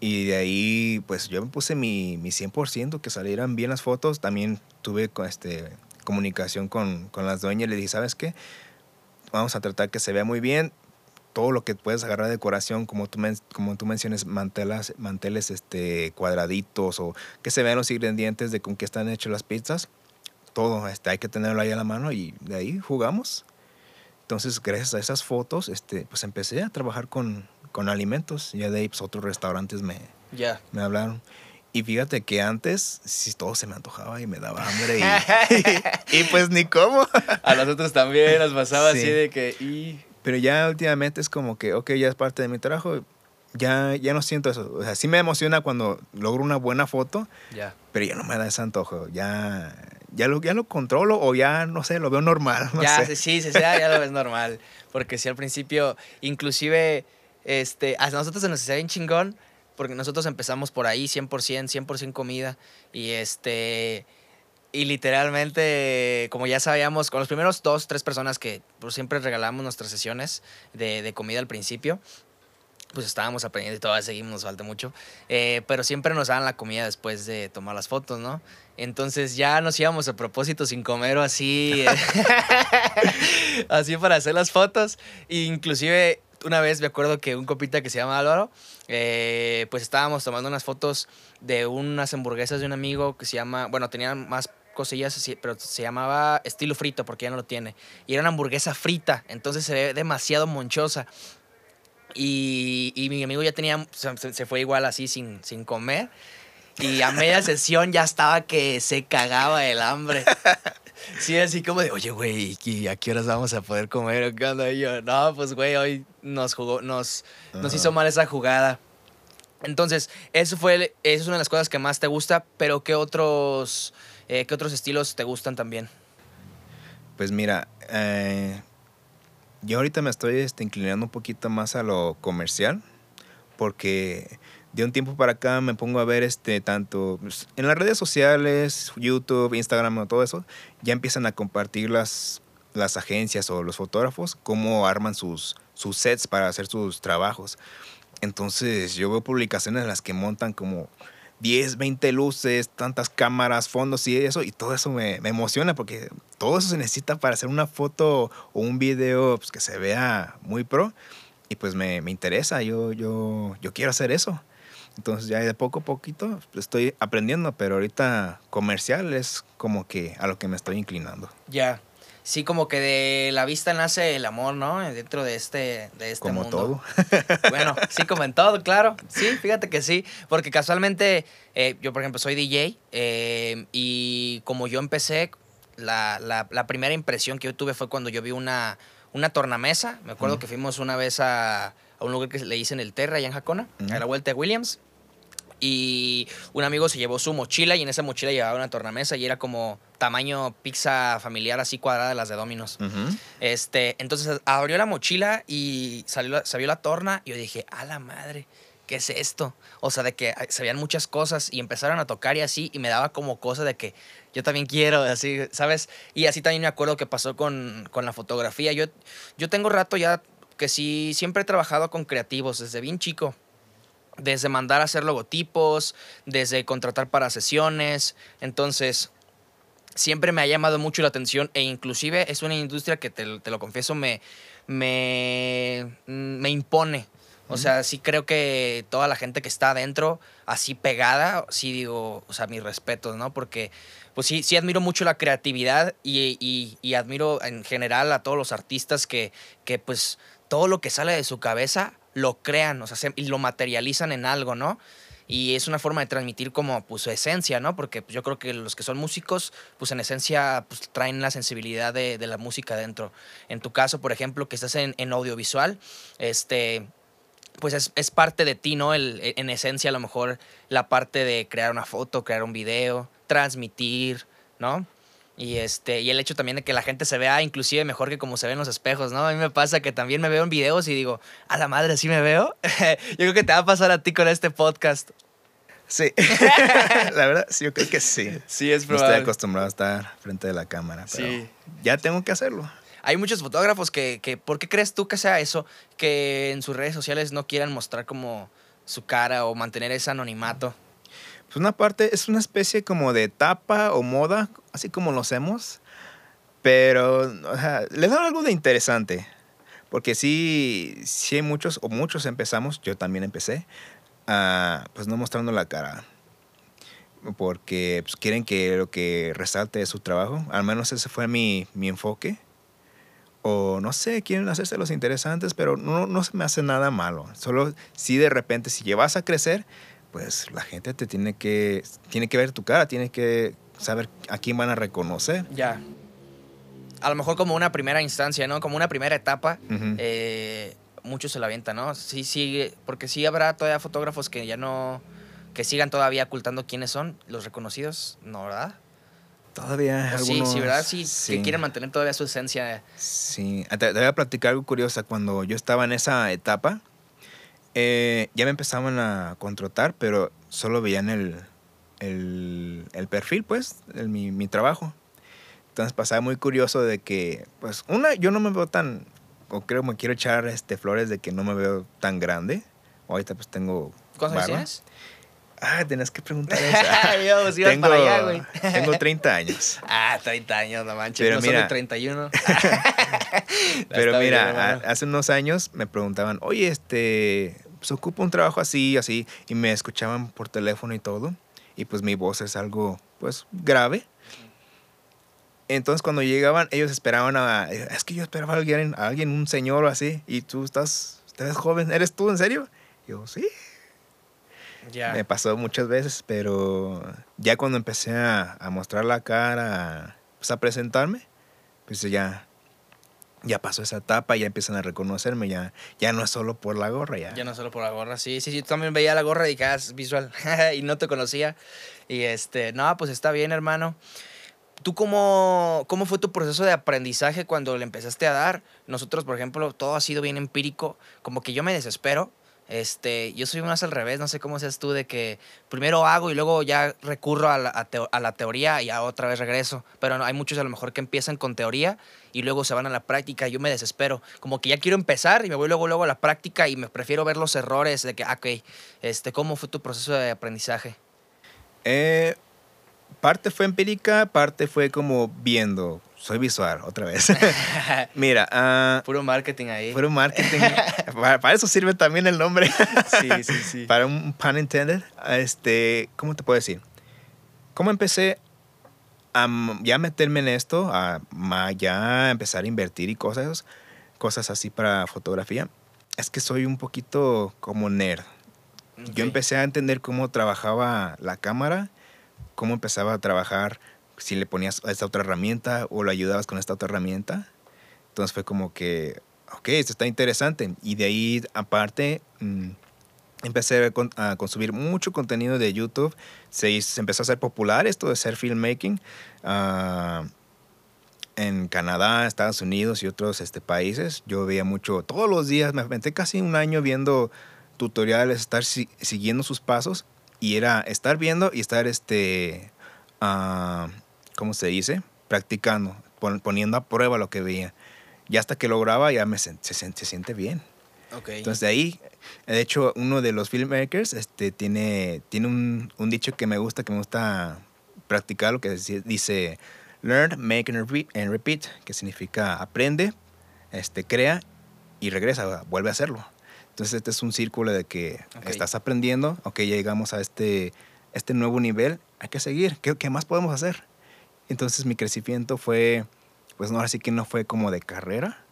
Y de ahí, pues yo me puse mi, mi 100%, que salieran bien las fotos. También tuve este, comunicación con, con las dueñas y le dije, ¿sabes qué? Vamos a tratar que se vea muy bien. Todo lo que puedes agarrar de decoración, como tú, como tú mencionas, mantelas, manteles este, cuadraditos o que se vean los ingredientes de con qué están hechas las pizzas. Todo este, hay que tenerlo ahí a la mano y de ahí jugamos. Entonces, gracias a esas fotos, este, pues empecé a trabajar con, con alimentos. Ya de ahí, pues, otros restaurantes me, me hablaron. Y fíjate que antes, sí, todo se me antojaba y me daba hambre. Y, (laughs) y, pues ni cómo.
A nosotros también nos pasaba así de que... Y...
Pero ya últimamente es como que, ok, ya es parte de mi trabajo. Ya, ya no siento eso. O sea, sí me emociona cuando logro una buena foto.
Ya.
Pero ya no me da ese antojo. Ya, ya lo, ya lo controlo o ya, no sé, lo veo normal. (laughs)
ya, sí, sí, sí, ya, lo ves normal. Porque si al principio, inclusive, este, a nosotros se nos hacía bien chingón, porque nosotros empezamos por ahí, 100%, 100% comida. Y este, y literalmente, como ya sabíamos, con los primeros dos, tres personas que pues, siempre regalamos nuestras sesiones de, de comida al principio, pues estábamos aprendiendo y todavía seguimos, nos falta mucho. Eh, pero siempre nos daban la comida después de tomar las fotos, ¿no? Entonces ya nos íbamos a propósito sin comer o así, (laughs) así para hacer las fotos. E inclusive una vez me acuerdo que un copita que se llama Álvaro, eh, pues estábamos tomando unas fotos de unas hamburguesas de un amigo que se llama, bueno, tenían más cosillas pero se llamaba estilo frito porque ya no lo tiene. Y era una hamburguesa frita, entonces se ve demasiado monchosa. Y, y mi amigo ya tenía, se, se, fue igual así sin, sin comer. Y a media sesión ya estaba que se cagaba el hambre. (laughs) Sí, así como de, oye, güey, ¿y a qué horas vamos a poder comer? ¿Qué Y yo, no, pues, güey, hoy nos jugó, nos, nos hizo mal esa jugada. Entonces, eso fue, eso es una de las cosas que más te gusta, pero ¿qué otros, eh, ¿qué otros estilos te gustan también?
Pues mira, eh, yo ahorita me estoy este, inclinando un poquito más a lo comercial, porque de un tiempo para acá me pongo a ver este tanto pues, en las redes sociales, YouTube, Instagram, todo eso, ya empiezan a compartir las, las agencias o los fotógrafos cómo arman sus, sus sets para hacer sus trabajos. Entonces yo veo publicaciones en las que montan como 10, 20 luces, tantas cámaras, fondos y eso, y todo eso me, me, emociona porque todo eso se necesita para hacer una foto o un video pues, que se vea muy pro. Y pues me, me interesa, yo, yo, yo quiero hacer eso. Entonces ya de poco a poquito estoy aprendiendo, pero ahorita comercial es como que a lo que me estoy inclinando.
Ya. Sí, como que de la vista nace el amor, ¿no? Dentro de este, de este
como
mundo.
todo. (laughs)
Bueno, sí, como en todo, claro. (laughs) Sí, fíjate que sí. Porque casualmente, eh, yo por ejemplo soy DJ eh, y como yo empecé, la, la, la, primera impresión que yo tuve fue cuando yo vi una, una tornamesa. Me acuerdo que fuimos una vez a, a, un lugar que le dicen el Terra, allá en Jacona, a la vuelta de Williams. Y un amigo se llevó su mochila y en esa mochila llevaba una tornamesa y era como tamaño pizza familiar así cuadrada las de Domino's.
Uh -huh.
Este, entonces abrió la mochila y salió, salió la torna y yo dije, a la madre, ¿qué es esto? O sea, de que se veían muchas cosas y empezaron a tocar y así y me daba como cosa de que yo también quiero, así, ¿sabes? Y así también me acuerdo que pasó con, con la fotografía. Yo, yo tengo rato ya que sí, siempre he trabajado con creativos desde bien chico desde mandar a hacer logotipos, desde contratar para sesiones. Entonces, siempre me ha llamado mucho la atención e inclusive es una industria que, te, te lo confieso, me, me, me impone. O sea, sí creo que toda la gente que está adentro, así pegada, sí digo, o sea, mis respetos, ¿no? Porque, pues sí, sí admiro mucho la creatividad y, y, y admiro en general a todos los artistas que, que, pues, todo lo que sale de su cabeza lo crean, o sea, se, y lo materializan en algo, ¿no? Y es una forma de transmitir como pues su esencia, ¿no? Porque pues, yo creo que los que son músicos, pues en esencia pues, traen la sensibilidad de, la música dentro. En tu caso, por ejemplo, que estás en, audiovisual, este, pues es, es, parte de ti, ¿no? El, en esencia a lo mejor la parte de crear una foto, crear un video, transmitir, ¿no? Y, este, y el hecho también de que la gente se vea inclusive mejor que como se ve en los espejos, ¿no? A mí me pasa que también me veo en videos y digo, a la madre, ¿sí me veo? (laughs) yo creo que te va a pasar a ti con este podcast.
Sí, (laughs) la verdad, sí, yo creo que sí.
Sí, es
No
probable.
estoy acostumbrado a estar frente de la cámara, pero
Sí.
ya tengo que hacerlo.
Hay muchos fotógrafos que, que, ¿por qué crees tú que sea eso? Que en sus redes sociales no quieran mostrar como su cara o mantener ese anonimato.
Pues una parte es una especie como de tapa o moda, así como lo hacemos, pero o sea, le da algo de interesante. Porque sí, sí hay muchos, o muchos empezamos, yo también empecé, a, pues no mostrando la cara. Porque pues, quieren que lo que resalte es su trabajo. Al menos ese fue mi, mi enfoque. O no sé, quieren hacerse los interesantes, pero no, no se me hace nada malo. Solo si de repente, si llevas a crecer, pues la gente te tiene que, tiene que ver tu cara, tiene que saber a quién van a reconocer.
Ya. A lo mejor como una primera instancia, ¿no? Como una primera etapa. Eh, muchos se la avientan, ¿no? Sí, sí, porque sí habrá todavía fotógrafos que ya no, que sigan todavía ocultando quiénes son los reconocidos, ¿no, verdad?
Todavía
sí,
algunos...
sí, ¿verdad? Sí, que quieren mantener todavía su esencia.
Sí, te, te voy a platicar algo curioso. Cuando yo estaba en esa etapa, eh, ya me empezaban a contratar, pero solo veían el, el, el perfil, pues, el, mi, mi trabajo. Entonces pasaba muy curioso de que, pues, una, yo no me veo tan, o creo me quiero echar este, flores de que no me veo tan grande. Ahorita pues tengo...
¿Cuántos años?
Ah, tenías que preguntar (laughs) eso.
Yo, pues, ibas
tengo,
para allá, güey.
tengo 30 años.
Ah, 30 años, no manches.
Pero
no
mira-
solo 31. (laughs)
Pero
bien,
mira, a- hace unos años me preguntaban, oye, este, pues ocupo un trabajo así, así, y me escuchaban por teléfono y todo, y pues mi voz es algo, pues, grave. Entonces cuando llegaban, ellos esperaban a, es que yo esperaba a alguien, a alguien, un señor o así, y tú estás, ves joven, ¿eres tú en serio? Yo, sí.
Ya.
Me pasó muchas veces, pero ya cuando empecé a, a mostrar la cara, pues a presentarme, pues ya, ya pasó esa etapa, ya empiezan a reconocerme, ya, ya no es solo por la gorra, ya.
Ya no solo por la gorra, sí, sí, sí. Tú también veía la gorra y dije, ah, es visual. (laughs) y no te conocía. Y este, no, pues está bien, hermano. ¿Tú cómo, cómo fue tu proceso de aprendizaje cuando le empezaste a dar? Nosotros, por ejemplo, todo ha sido bien empírico. Como que yo me desespero. Este, yo soy más al revés, no sé cómo seas tú, de que primero hago y luego ya recurro a la, a teo- a la teoría y ya otra vez regreso. Pero no, hay muchos a lo mejor que empiezan con teoría y luego se van a la práctica y yo me desespero. Como que ya quiero empezar y me voy luego, luego a la práctica y me prefiero ver los errores de que, ah, ok, este, ¿cómo fue tu proceso de aprendizaje?
Eh, parte fue empírica, parte fue como viendo. soy visual, otra vez. (laughs) Mira, ah,
Puro marketing ahí.
puro marketing. (laughs) para, para eso sirve también el nombre.
Sí, sí, sí. (laughs)
para un pun intended. Este, ¿cómo te puedo decir? ¿Cómo empecé a ya meterme en esto? A ya empezar a invertir y cosas, cosas así para fotografía. Es que soy un poquito como nerd. Yo
Ok.
empecé a entender cómo trabajaba la cámara, cómo empezaba a trabajar, si le ponías esta otra herramienta o lo ayudabas con esta otra herramienta. Entonces fue como que, ok, esto está interesante. Y de ahí, aparte, mm, empecé a, con- a consumir mucho contenido de YouTube. Se, empezó a hacer popular esto de ser filmmaking. ah, en Canadá, Estados Unidos y otros este, países. Yo veía mucho, todos los días, me aventé casi un año viendo tutoriales, estar si- siguiendo sus pasos y era estar viendo y estar, este, ah, ¿cómo se dice? Practicando, pon- poniendo a prueba lo que veía. Y hasta que lograba ya me se, siente bien.
Ok.
Entonces de ahí, de hecho, uno de los filmmakers este, tiene, tiene un, un dicho que me gusta, que me gusta practicar, lo que dice, learn, make and repeat, and repeat, que significa aprende, este, crea y regresa, vuelve a hacerlo. Entonces este es un círculo de que
Ok.
estás aprendiendo, ok, ya llegamos a este, este nuevo nivel, hay que seguir, ¿qué, qué más podemos hacer? Entonces mi crecimiento fue, pues no, ahora sí que no fue como de carrera,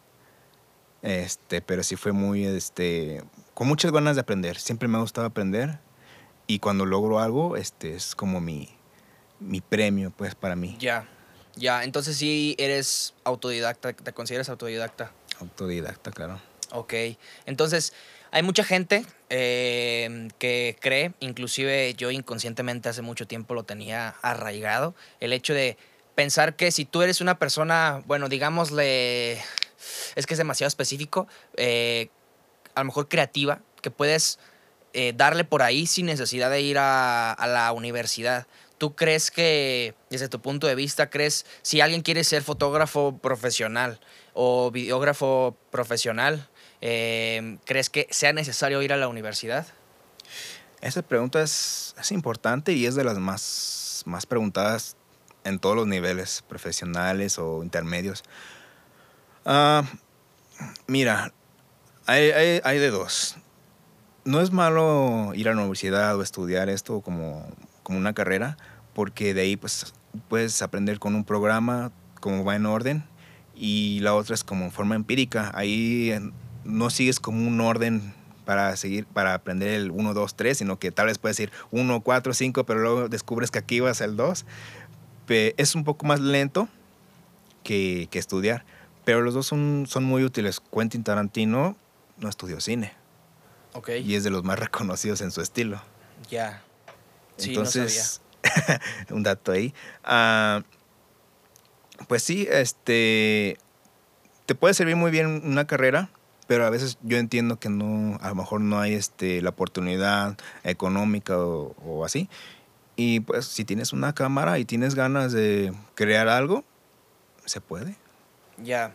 este, pero sí fue muy, este, con muchas ganas de aprender. Siempre me ha gustado aprender y cuando logro algo, este, es como mi, mi premio, pues, para mí.
Ya. Ya. Entonces sí eres autodidacta. ¿Te consideras autodidacta?
Autodidacta, claro.
Ok. Entonces, hay mucha gente eh, que cree, inclusive yo inconscientemente hace mucho tiempo lo tenía arraigado, el hecho de pensar que si tú eres una persona, bueno, digámosle, es que es demasiado específico, eh, a lo mejor creativa, que puedes eh, darle por ahí sin necesidad de ir a, la universidad. ¿Tú crees que, desde tu punto de vista, crees, si alguien quiere ser fotógrafo profesional o videógrafo profesional, eh, ¿crees que sea necesario ir a la universidad?
Esa pregunta es, es importante y es de las más, más preguntadas en todos los niveles, profesionales o intermedios. Ah, mira, hay, de dos. No es malo ir a la universidad o estudiar esto como, como una carrera, porque de ahí pues, puedes aprender con un programa, como va en orden, y la otra es como forma empírica. Ahí no sigues como un orden para seguir, para aprender el 1, 2, 3, sino que tal vez puedes ir 1, 4, 5, pero luego descubres que aquí vas al 2. Pe- Es un poco más lento que, que estudiar, pero los dos son, son muy útiles. Quentin Tarantino no estudió cine
Ok.
y es de los más (laughs) reconocidos en su estilo.
Ya. Sí, no
Entonces, (laughs) un dato ahí. Ah, pues sí, este, te puede servir muy bien una carrera, pero a veces yo entiendo que no, a lo mejor no hay este, la oportunidad económica o, o así. Y pues si tienes una cámara y tienes ganas de crear algo, se puede.
Ya.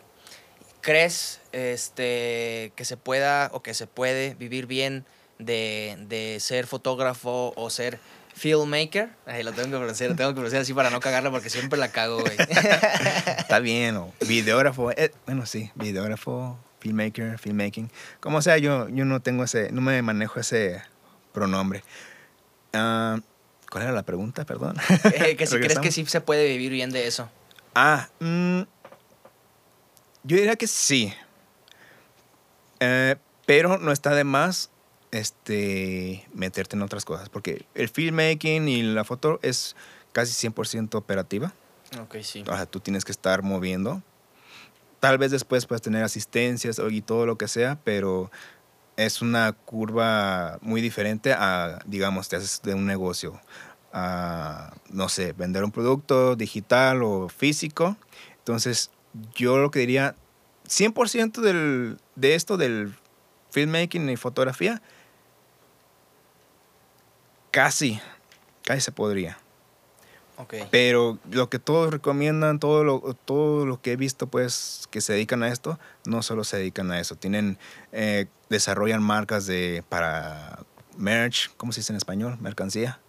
¿Crees este, que se pueda o que se puede vivir bien de, de ser fotógrafo o ser filmmaker? Ay, lo tengo que pronunciar, lo tengo que pronunciar así para no cagarla porque siempre la cago, güey. (laughs)
Está bien, o (laughs) videógrafo, eh, bueno, sí, videógrafo, filmmaker, filmmaking. Como sea, yo, yo no tengo ese, no me manejo ese pronombre. Ah, ¿Cuál era la pregunta? Perdón.
Eh, que (laughs) si crees que sí se puede vivir bien de eso.
Ah, mm, yo diría que sí. Eh, pero no está de más este, meterte en otras cosas, porque el filmmaking y la foto es casi 100% operativa.
Ok, sí.
O sea, tú tienes que estar moviendo. Tal vez después puedes tener asistencias y todo lo que sea, pero es una curva muy diferente a, digamos, te haces de un negocio. A, no sé, vender un producto digital o físico. Entonces, yo lo que diría, 100% del, de esto, del filmmaking y fotografía, casi, casi se podría. Pero lo que todos recomiendan, todo lo, todo lo que he visto, pues, que se dedican a esto, no solo se dedican a eso. Tienen, eh, desarrollan marcas de, para merch, ¿cómo se dice en español? Mercancía.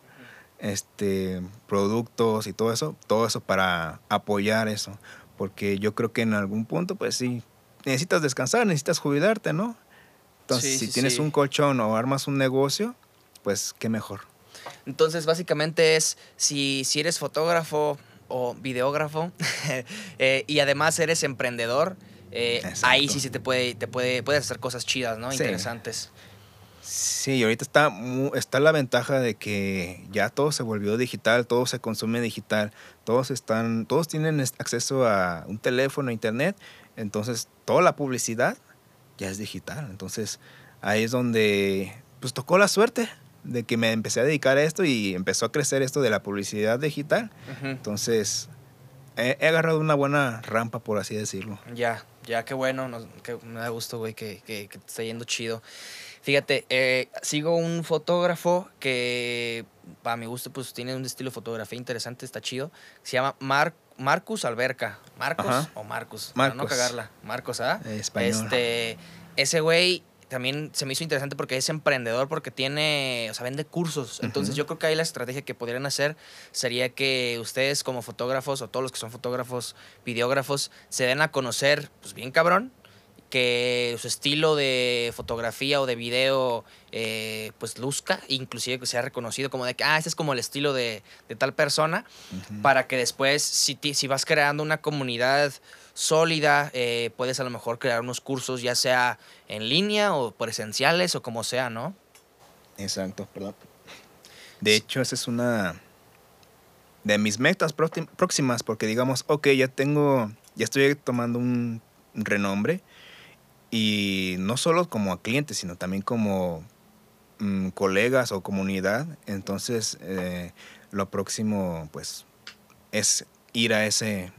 Este, productos y todo eso. Todo eso para apoyar eso. porque yo creo que en algún punto, pues sí, necesitas descansar, necesitas jubilarte, ¿no? Entonces,
Sí,
si
sí,
tienes
sí.
un colchón o armas un negocio, pues qué mejor.
Entonces, básicamente es si, si eres fotógrafo o videógrafo (laughs) eh, y además eres emprendedor, eh, ahí sí se te puede, te puede, puedes hacer cosas chidas, ¿no?
Sí.
Interesantes.
Sí, y ahorita está, está la ventaja de que ya todo se volvió digital, todo se consume digital, todos están, todos tienen es- acceso a un teléfono, internet, entonces toda la publicidad ya es digital. Entonces ahí es donde pues tocó la suerte de que me empecé a dedicar a esto y empezó a crecer esto de la publicidad digital. Entonces he, he agarrado una buena rampa, por así decirlo.
Ya, ya, qué bueno, nos- que me da gusto, güey, que, que, que te está yendo chido. Fíjate, eh, sigo un fotógrafo que, para mi gusto, pues tiene un estilo de fotografía interesante, está chido. Se llama Mar Marcus Alberca. ¿Marcos
Ajá.
o Marcus? Para no
Marcos.
cagarla. Marcos, ¿ah?
Español.
Este, ese güey también se me hizo interesante porque es emprendedor, porque tiene, o sea, vende cursos. Entonces yo creo que ahí la estrategia que podrían hacer sería que ustedes como fotógrafos o todos los que son fotógrafos, videógrafos, se den a conocer, pues bien cabrón, que su estilo de fotografía o de video eh, pues luzca, inclusive que sea reconocido como de que, ah, este es como el estilo de, de tal persona, para que después, si, si vas creando una comunidad sólida, eh, puedes a lo mejor crear unos cursos, ya sea en línea o presenciales o como sea, ¿no?
Exacto, perdón. De hecho, esa es una de mis metas próxim- próximas, porque digamos, ok, ya tengo, ya estoy tomando un renombre, y no solo como a clientes, sino también como mm, colegas o comunidad. Entonces, eh, lo próximo, pues, es ir a ese,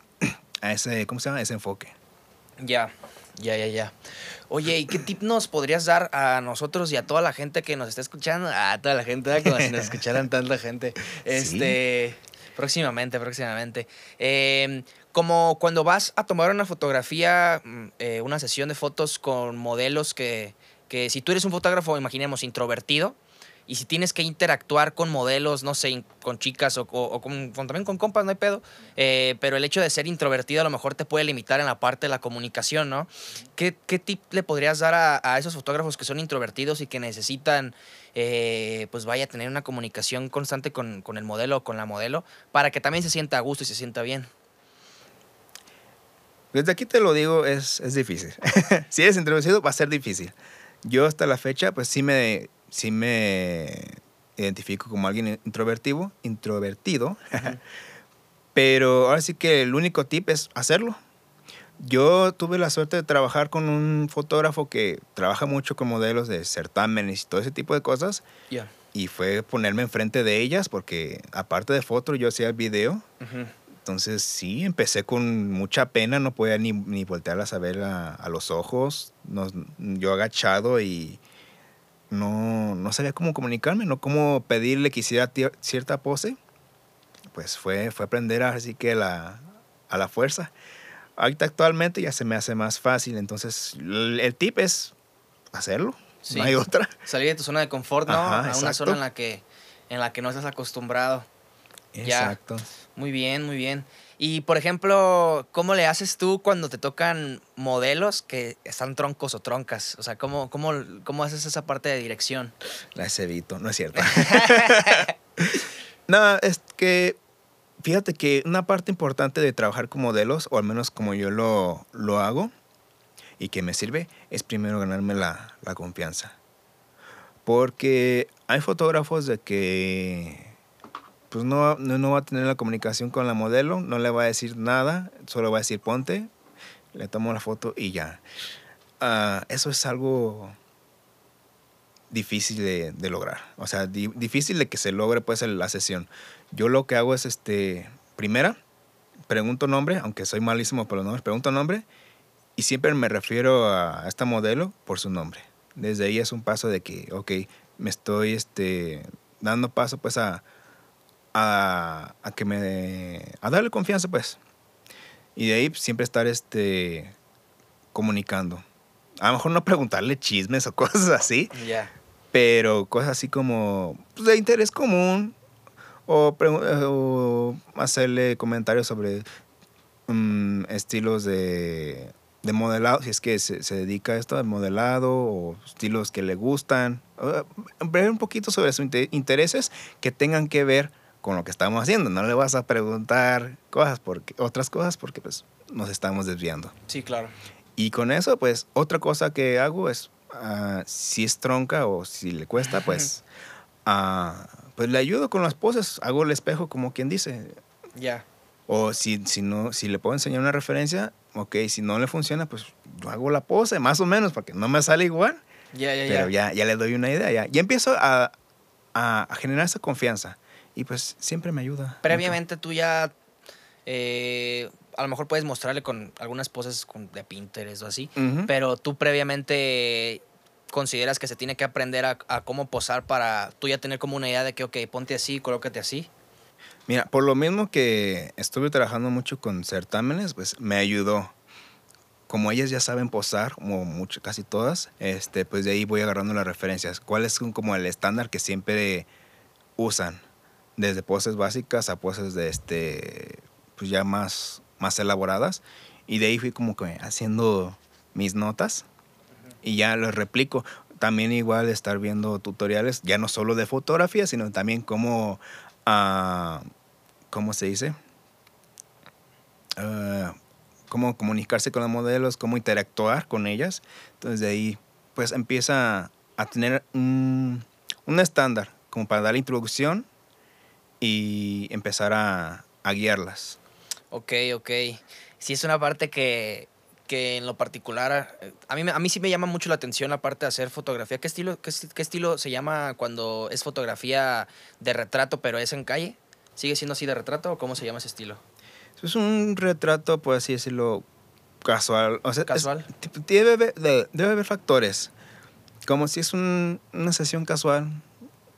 a ese, ¿cómo se llama? Ese enfoque.
Ya, ya, ya, ya. Oye, ¿y qué tip nos podrías dar a nosotros y a toda la gente que nos está escuchando? A toda la gente, como si nos escucharan tanta gente. (laughs) Este, próximamente, próximamente. Eh, como cuando vas a tomar una fotografía, mm, eh, una sesión de fotos con modelos que, que si tú eres un fotógrafo, imaginemos, introvertido, y si tienes que interactuar con modelos, no sé, con chicas o, también con compas, no hay pedo, eh, pero el hecho de ser introvertido a lo mejor te puede limitar en la parte de la comunicación, ¿no? ¿Qué, qué tip le podrías dar a, a esos fotógrafos que son introvertidos y que necesitan, eh, pues vaya, tener una comunicación constante con, con el modelo o con la modelo para que también se sienta a gusto y se sienta bien?
Desde aquí te lo digo, es, es difícil. (laughs) si eres introvertido, va a ser difícil. Yo hasta la fecha, pues sí me, sí me identifico como alguien introvertido, introvertido. (laughs) Pero ahora sí que el único tip es hacerlo. Yo tuve la suerte de trabajar con un fotógrafo que trabaja mucho con modelos de certámenes y todo ese tipo de cosas. Y fue ponerme enfrente de ellas porque aparte de foto yo hacía video. Entonces sí, empecé con mucha pena, no podía ni, ni voltearlas a ver a, a los ojos, yo agachado y no, no sabía cómo comunicarme, no cómo pedirle que hiciera cierta pose. Pues fue, fue aprender así que la, a la fuerza. Ahorita actualmente ya se me hace más fácil, entonces el, el tip es hacerlo,
Sí.
no hay otra.
Salir de tu zona de confort, ¿no?
Ajá,
a una
exacto.
zona en la que, en la que no estás acostumbrado. Ya.
Exacto.
Muy bien, muy bien. Y por ejemplo, ¿cómo le haces tú cuando te tocan modelos que están troncos o troncas? O sea, ¿cómo, cómo, cómo haces esa parte de dirección?
Las evito, no es cierto. (laughs) no, es que fíjate que una parte importante de trabajar con modelos, o al menos como yo lo, lo hago, y que me sirve, es primero ganarme la, la confianza. Porque hay fotógrafos de que pues no, no, no va a tener la comunicación con la modelo, no le va a decir nada, solo va a decir ponte, le tomo la foto y ya. Ah, eso es algo difícil de, de lograr. O sea, di- difícil de que se logre pues la sesión. Yo lo que hago es, este, primera, pregunto nombre, aunque soy malísimo por los nombres, pregunto nombre y siempre me refiero a esta modelo por su nombre. Desde ahí es un paso de que, ok, me estoy este, dando paso pues a, a, a que me... a darle confianza pues. Y de ahí pues, siempre estar este, comunicando. A lo mejor no preguntarle chismes o (laughs) cosas así,
Ya.
pero cosas así como pues, de interés común o, hacerle comentarios sobre mm, estilos de, de modelado, si es que se, se dedica a esto, al modelado, o estilos que le gustan. Uh, ver un poquito sobre sus inte- intereses que tengan que ver con lo que estamos haciendo. No le vas a preguntar cosas porque, otras cosas porque pues nos estamos desviando.
Sí, claro.
Y con eso, pues, otra cosa que hago es, ah, si es tronca o si le cuesta, pues, ah, pues le ayudo con las poses, hago el espejo como quien dice.
Ya.
O si, si, no, si le puedo enseñar una referencia, ok, si no le funciona, pues yo hago la pose, más o menos, porque no me sale igual,
Ya, ya,
pero
ya.
ya, ya le doy una idea, ya, ya empiezo a, a, a generar esa confianza. Y pues siempre me ayuda. mucho.
Previamente tú ya, eh, a lo mejor puedes mostrarle con algunas poses con- de Pinterest o así, pero tú previamente consideras que se tiene que aprender a, a cómo posar para tú ya tener como una idea de que, ok, ponte así, colócate así.
Mira, por lo mismo que estuve trabajando mucho con certámenes, pues me ayudó. Como ellas ya saben posar, como mucho, casi todas, este, pues de ahí voy agarrando las referencias. ¿Cuál es como el estándar que siempre usan? Desde poses básicas a poses de este, pues ya más, más elaboradas. Y de ahí fui como que haciendo mis notas y ya los replico. También igual estar viendo tutoriales, ya no solo de fotografía, sino también cómo, ah, ¿cómo se dice? Ah, cómo comunicarse con los modelos, cómo interactuar con ellas. Entonces de ahí pues empieza a tener un, un estándar como para dar introducción y empezar a, a guiarlas.
Ok, ok. Sí, es una parte que, que en lo particular, a mí, a mí sí me llama mucho la atención la parte de hacer fotografía. ¿Qué estilo, qué, qué estilo se llama cuando es fotografía de retrato, pero es en calle? ¿Sigue siendo así de retrato o cómo se llama ese estilo?
Es un retrato, por así decirlo, casual. O sea,
¿Casual?
debe, debe haber factores. Como si es un- una sesión casual,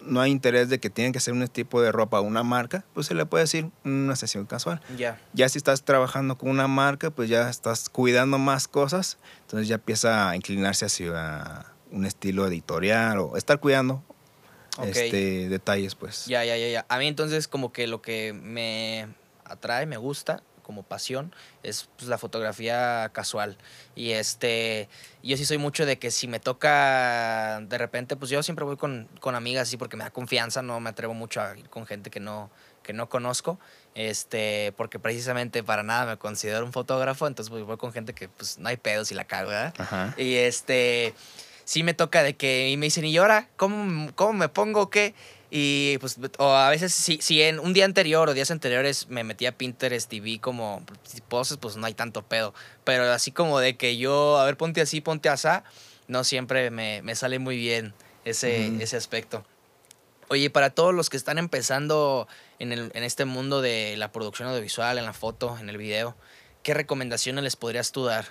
no hay interés de que tienen que ser un tipo de ropa o una marca, pues se le puede decir una sesión casual.
Ya.
Ya si estás trabajando con una marca, pues ya estás cuidando más cosas, entonces ya empieza a inclinarse hacia un estilo editorial o estar cuidando
Ok.
este, detalles, pues.
Ya, ya, ya, ya. A mí entonces como que lo que me atrae, me gusta como pasión es pues, la fotografía casual. Y este, yo sí soy mucho de que si me toca de repente, pues yo siempre voy con, con amigas así porque me da confianza, no me atrevo mucho a ir con gente que no, que no conozco, este, porque precisamente para nada me considero un fotógrafo, entonces pues, voy con gente que pues no hay pedos y la cago, ¿verdad?
Ajá.
Y este, sí me toca de que, y me dicen, ¿y ahora cómo, cómo me pongo o qué? Y pues, o a veces, si, si en un día anterior o días anteriores me metí a Pinterest y vi como poses, pues no hay tanto pedo. Pero así como de que yo, a ver, ponte así, ponte asá, no siempre me, me sale muy bien ese, ese aspecto. Oye, para todos los que están empezando en, el, en este mundo de la producción audiovisual, en la foto, en el video, ¿qué recomendaciones les podrías tú dar?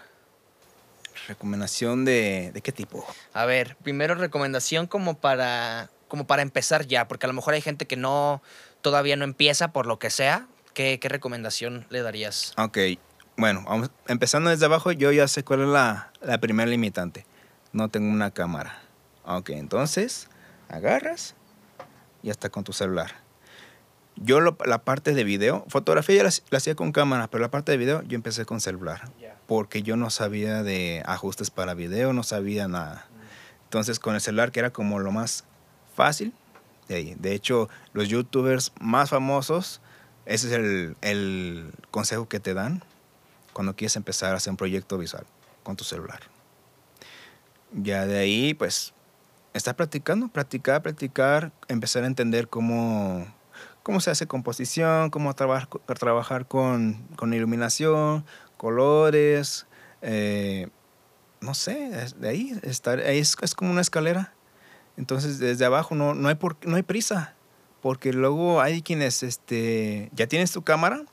¿Recomendación de, de qué tipo?
A ver, primero recomendación como para, como para empezar ya, porque a lo mejor hay gente que no, todavía no empieza por lo que sea. ¿Qué, qué recomendación le darías?
Ok, bueno, vamos, empezando desde abajo, yo ya sé cuál es la, la primera limitante. No tengo una cámara. Ok, entonces, agarras y hasta con tu celular. Yo lo- la parte de video, fotografía ya la, la hacía con cámara, pero la parte de video yo empecé con celular. Porque yo no sabía de ajustes para video, no sabía nada. Entonces con el celular, que era como lo más fácil, de hecho, los youtubers más famosos, ese es el, el consejo que te dan cuando quieres empezar a hacer un proyecto visual con tu celular. Ya de ahí, pues, estar practicando, practicar, practicar, empezar a entender cómo, cómo se hace composición, cómo trabajar, trabajar con, con iluminación, colores, eh, no sé, de ahí, estar, ahí es, es como una escalera. Entonces, desde abajo no, no, hay, por, no hay prisa, porque luego hay quienes este, ya tienes tu cámara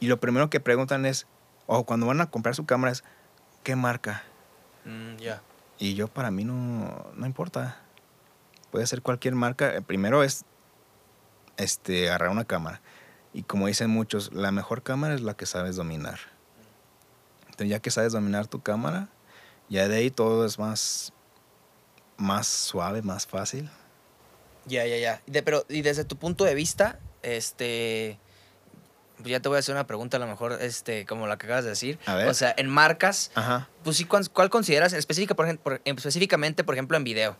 y lo primero que preguntan es, o cuando van a comprar su cámara es, ¿qué marca?
Mm, ya.
Y yo para mí no, no importa. Puede ser cualquier marca. Eh, Primero es este, agarrar una cámara. Y como dicen muchos, la mejor cámara es la que sabes dominar. Entonces ya que sabes dominar tu cámara, ya de ahí todo es más, más suave, más fácil.
Ya, ya, ya. Pero, y desde tu punto de vista, este. pues ya te voy a hacer una pregunta a lo mejor, este, como la que acabas de decir.
A ver.
O sea, en marcas,
Ajá.
pues sí, ¿cuál, cuál consideras específica, por ejemplo, por- específicamente, por ejemplo, en video?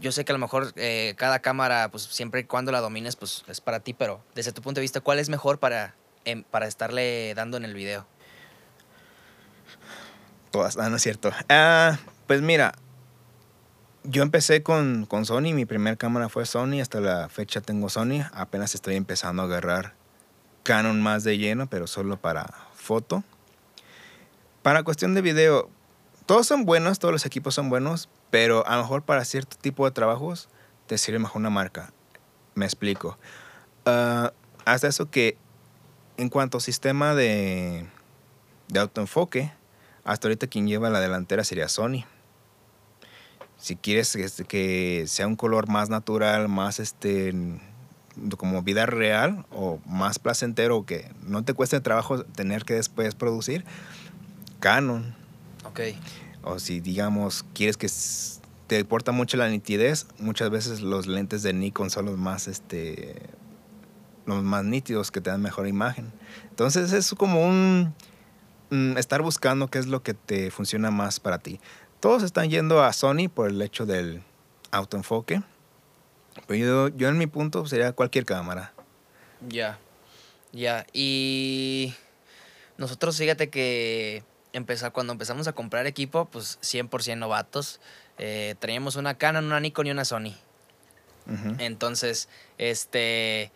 Yo sé que a lo mejor eh, cada cámara, pues siempre y cuando la domines, pues es para ti, pero desde tu punto de vista, ¿cuál es mejor para, em, para estarle dando en el video?
Todas, ah, no es cierto. Ah, pues mira, yo empecé con, con Sony, mi primera cámara fue Sony, hasta la fecha tengo Sony, apenas estoy empezando a agarrar Canon más de lleno, pero solo para foto. Para cuestión de video, todos son buenos, todos los equipos son buenos, pero a lo mejor para cierto tipo de trabajos te sirve mejor una marca. Me explico. Ah, hasta eso que en cuanto a sistema de, de autoenfoque, hasta ahorita quien lleva la delantera sería Sony. Si quieres este, que sea un color más natural, más este como vida real o más placentero que no te cueste trabajo tener que después producir, Canon.
Ok.
O si digamos quieres que te importa mucho la nitidez, muchas veces los lentes de Nikon son los más este los más nítidos que te dan mejor imagen. Entonces es como un mm, estar buscando qué es lo que te funciona más para ti. Todos están yendo a Sony por el hecho del autoenfoque. Pero yo, yo en mi punto sería cualquier cámara.
Ya. Ya. Y nosotros, fíjate que empezar, cuando empezamos a comprar equipo, pues 100% novatos. eh, traíamos una Canon, una Nikon y una Sony. Entonces, este,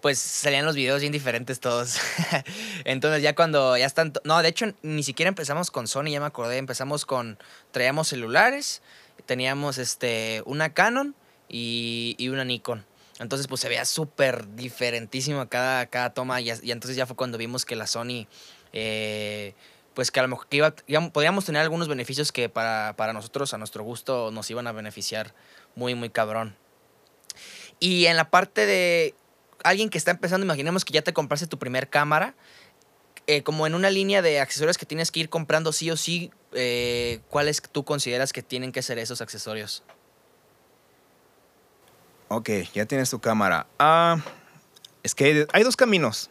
pues salían los videos bien diferentes todos. (laughs) Entonces ya cuando ya están, no, de hecho ni siquiera empezamos con Sony, ya me acordé, empezamos con, traíamos celulares, teníamos este, una Canon y, y una Nikon. Entonces pues se veía súper diferentísimo cada, cada toma y, entonces ya fue cuando vimos que la Sony... eh, pues que a lo mejor que iba, podíamos tener algunos beneficios que para, para nosotros, a nuestro gusto, nos iban a beneficiar muy, muy cabrón. Y en la parte de alguien que está empezando, imaginemos que ya te compraste tu primer cámara, eh, como en una línea de accesorios que tienes que ir comprando sí o sí, eh, ¿cuáles tú consideras que tienen que ser esos accesorios?
Ok, ya tienes tu cámara. Ah, es que hay, dos caminos.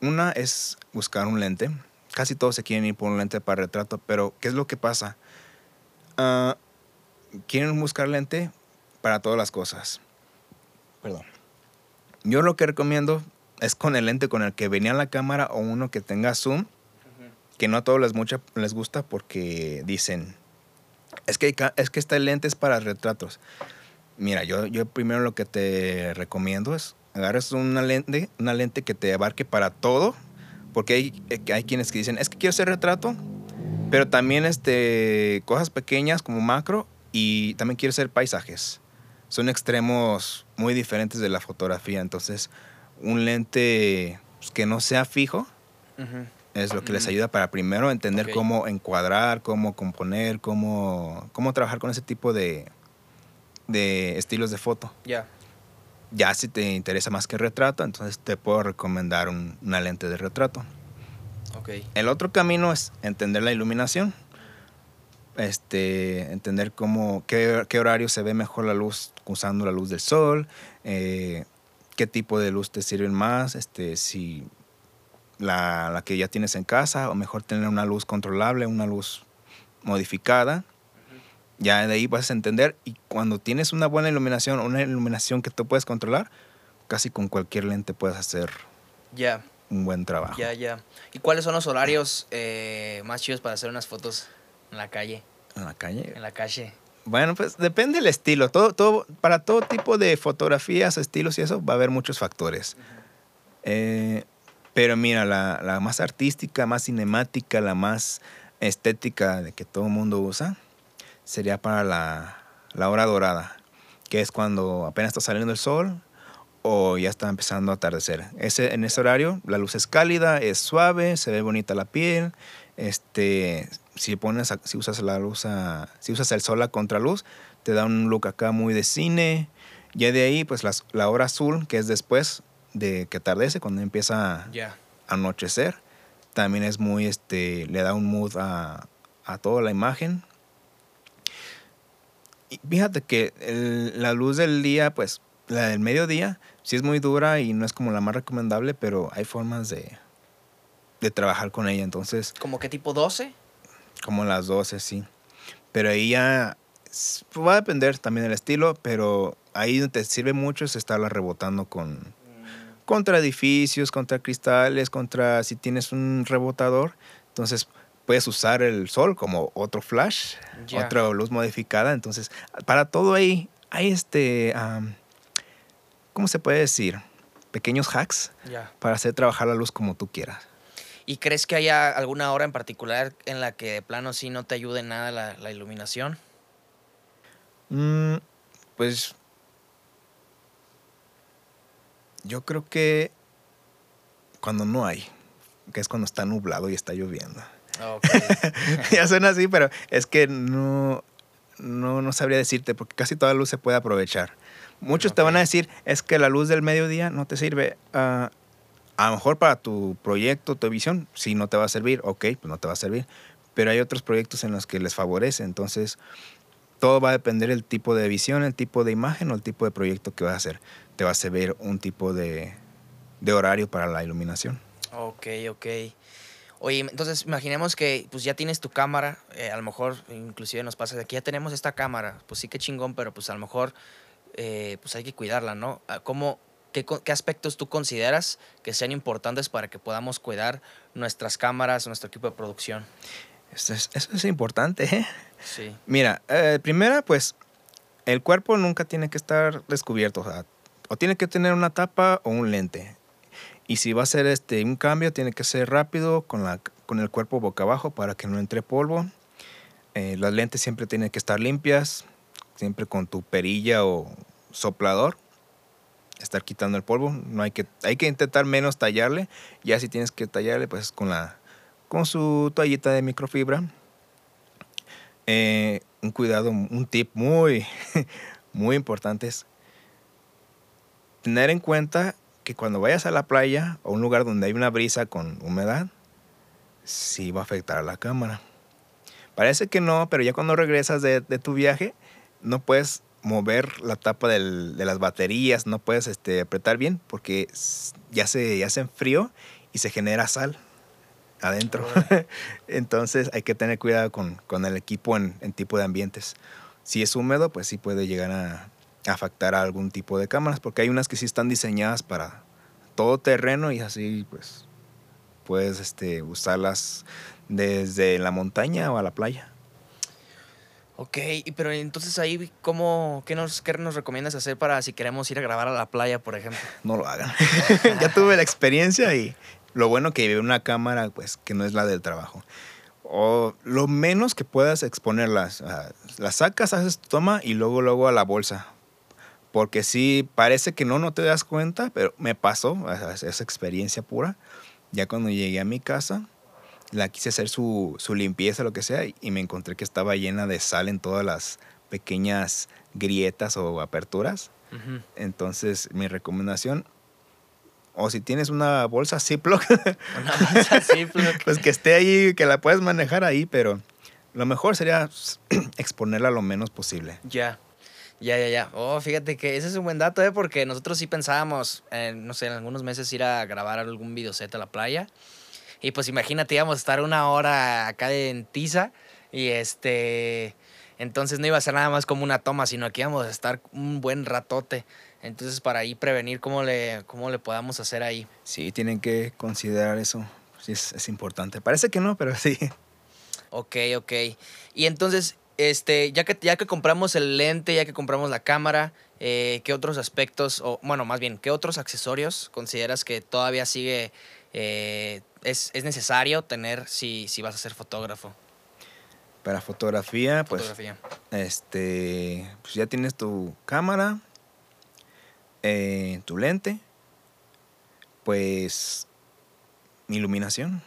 Una es buscar un lente. Casi todos se quieren ir por un lente para retrato, pero ¿qué es lo que pasa? Ah, quieren buscar lente para todas las cosas. Perdón. Yo lo que recomiendo es con el lente con el que venía la cámara o uno que tenga zoom, que no a todos les, mucha, les gusta porque dicen, es que, es que este lente es para retratos. Mira, yo, yo primero lo que te recomiendo es agarres una lente, una lente que te abarque para todo, porque hay, eh, hay quienes que dicen, es que quiero hacer retrato, pero también este, cosas pequeñas como macro y también quiero hacer paisajes. Son extremos muy diferentes de la fotografía, entonces un lente pues, que no sea fijo es lo que les ayuda para primero entender cómo encuadrar, cómo componer, cómo, cómo trabajar con ese tipo de, de estilos de foto.
Ya.
Ya si te interesa más que retrato, entonces te puedo recomendar un- una lente de retrato.
Ok.
El otro camino es entender la iluminación. Este, entender cómo, qué, qué horario se ve mejor la luz usando la luz del sol, eh, qué tipo de luz te sirven más, este, si la, la que ya tienes en casa o mejor tener una luz controlable, una luz modificada. Ya de ahí vas a entender y cuando tienes una buena iluminación, una iluminación que tú puedes controlar, casi con cualquier lente puedes hacer
Ya,
un buen trabajo.
ya, ya. ¿Y cuáles son los horarios eh, más chidos para hacer unas fotos en la calle?
En la calle.
En la calle.
Bueno, pues depende del estilo. Todo, todo, para todo tipo de fotografías, estilos y eso, va a haber muchos factores. Eh, pero mira, la, la más artística, más cinemática, la más estética de que todo el mundo usa, sería para la, la hora dorada, que es cuando apenas está saliendo el sol o ya está empezando a atardecer. Ese, en ese horario la luz es cálida, es suave, se ve bonita la piel. Este, si pones, a- si usas la luz, a- si usas el sol a contraluz, te da un look acá muy de cine. Ya de ahí, pues las- la hora azul, que es después de que atardece, cuando empieza a anochecer, también es muy, este, le da un mood a, a toda la imagen. Y fíjate que el- la luz del día, pues la del mediodía sí es muy dura y no es como la más recomendable, pero hay formas de, de trabajar con ella. Entonces,
¿Como qué tipo 12?
Como las 12, sí. Pero ahí ya s- va a depender también del estilo, pero ahí te sirve mucho es estarla rebotando con contra edificios, contra cristales, contra si tienes un rebotador, entonces puedes usar el sol como otro flash, otra luz modificada, entonces para todo ahí hay este am, ¿cómo se puede decir? pequeños hacks para hacer trabajar la luz como tú quieras.
¿Y crees que haya alguna hora en particular en la que de plano sí no te ayude nada la, la iluminación?
Mm, pues yo creo que cuando no hay, que es cuando está nublado y está lloviendo.
Ok. (laughs)
ya suena así, pero es que no, no, no sabría decirte, porque casi toda luz se puede aprovechar. Muchos te van a decir, es que la luz del mediodía no te sirve. Ah, a lo mejor para tu proyecto, tu visión, sí no te va a servir, ok, pues no te va a servir. Pero hay otros proyectos en los que les favorece, entonces todo va a depender del tipo de visión, el tipo de imagen o el tipo de proyecto que vas a hacer. Te va a servir un tipo de, de horario para la iluminación.
Ok, ok. Oye, entonces imaginemos que pues ya tienes tu cámara, eh, a lo mejor inclusive nos pasa de aquí ya tenemos esta cámara, pues sí que chingón, pero pues a lo mejor eh, pues hay que cuidarla, ¿no? Ah, ¿Cómo, qué, qué aspectos tú consideras que sean importantes para que podamos cuidar nuestras cámaras, nuestro equipo de producción?
Eso es, eso es importante, ¿eh?
Sí.
Mira, eh, primera, pues el cuerpo nunca tiene que estar descubierto. O, sea, o tiene que tener una tapa o un lente. Y si va a ser este, un cambio, tiene que ser rápido con, la, con el cuerpo boca abajo para que no entre polvo. Eh, las lentes siempre tienen que estar limpias, siempre con tu perilla o soplador. Estar quitando el polvo. No hay que, hay que intentar menos tallarle. Ya si tienes que tallarle, pues con la con su toallita de microfibra. Eh, un cuidado, un tip muy, (laughs) muy importante es tener en cuenta que cuando vayas a la playa o un lugar donde hay una brisa con humedad, sí va a afectar a la cámara. Parece que no, pero ya cuando regresas de, de tu viaje, no puedes mover la tapa del- de las baterías, no puedes este, apretar bien porque ya se, ya se enfrió y se genera sal adentro. (laughs) Entonces hay que tener cuidado con, con el equipo en, en tipo de ambientes. Si es húmedo, pues sí puede llegar a, a afectar a algún tipo de cámaras, porque hay unas que sí están diseñadas para todo terreno y así pues puedes este, usarlas desde la montaña o a la playa.
Ok, pero entonces ahí, ¿cómo, qué, nos, ¿qué nos recomiendas hacer para si queremos ir a grabar a la playa, por ejemplo? (laughs)
No lo hagan. (laughs) ya tuve la experiencia y lo bueno que una cámara pues que no es la del trabajo. O lo menos que puedas exponerlas. las sacas, haces tu toma y luego luego a la bolsa. Porque sí, parece que no, no te das cuenta, pero me pasó esa experiencia pura. Ya cuando llegué a mi casa, la quise hacer su, su limpieza, lo que sea, y me encontré que estaba llena de sal en todas las pequeñas grietas o aperturas.
Ujú.
Entonces, mi recomendación, o si tienes una bolsa Ziploc, (laughs)
Una bolsa Ziploc. (laughs)
pues que esté ahí, que la puedes manejar ahí, pero lo mejor sería (clears throat) exponerla lo menos posible.
Ya, ya, ya, ya. Oh, fíjate que ese es un buen dato, ¿eh? Porque nosotros sí pensábamos, eh, no sé, en algunos meses ir a grabar algún videoset a la playa. Y pues imagínate, íbamos a estar una hora acá en Tiza y este... Entonces no iba a ser nada más como una toma, sino que íbamos a estar un buen ratote. Entonces para ahí prevenir cómo le, cómo le podamos hacer ahí.
Sí, tienen que considerar eso. Sí, es, es importante. Parece que no, pero (laughs) sí.
Ok, ok. Y entonces, este, ya que, ya que compramos el lente, ya que compramos la cámara, eh, ¿qué otros aspectos, o bueno, más bien, qué otros accesorios consideras que todavía sigue, eh, es, es necesario tener si, si vas a ser fotógrafo?
Para fotografía, pues este, pues ya tienes tu cámara, eh, tu lente, pues iluminación.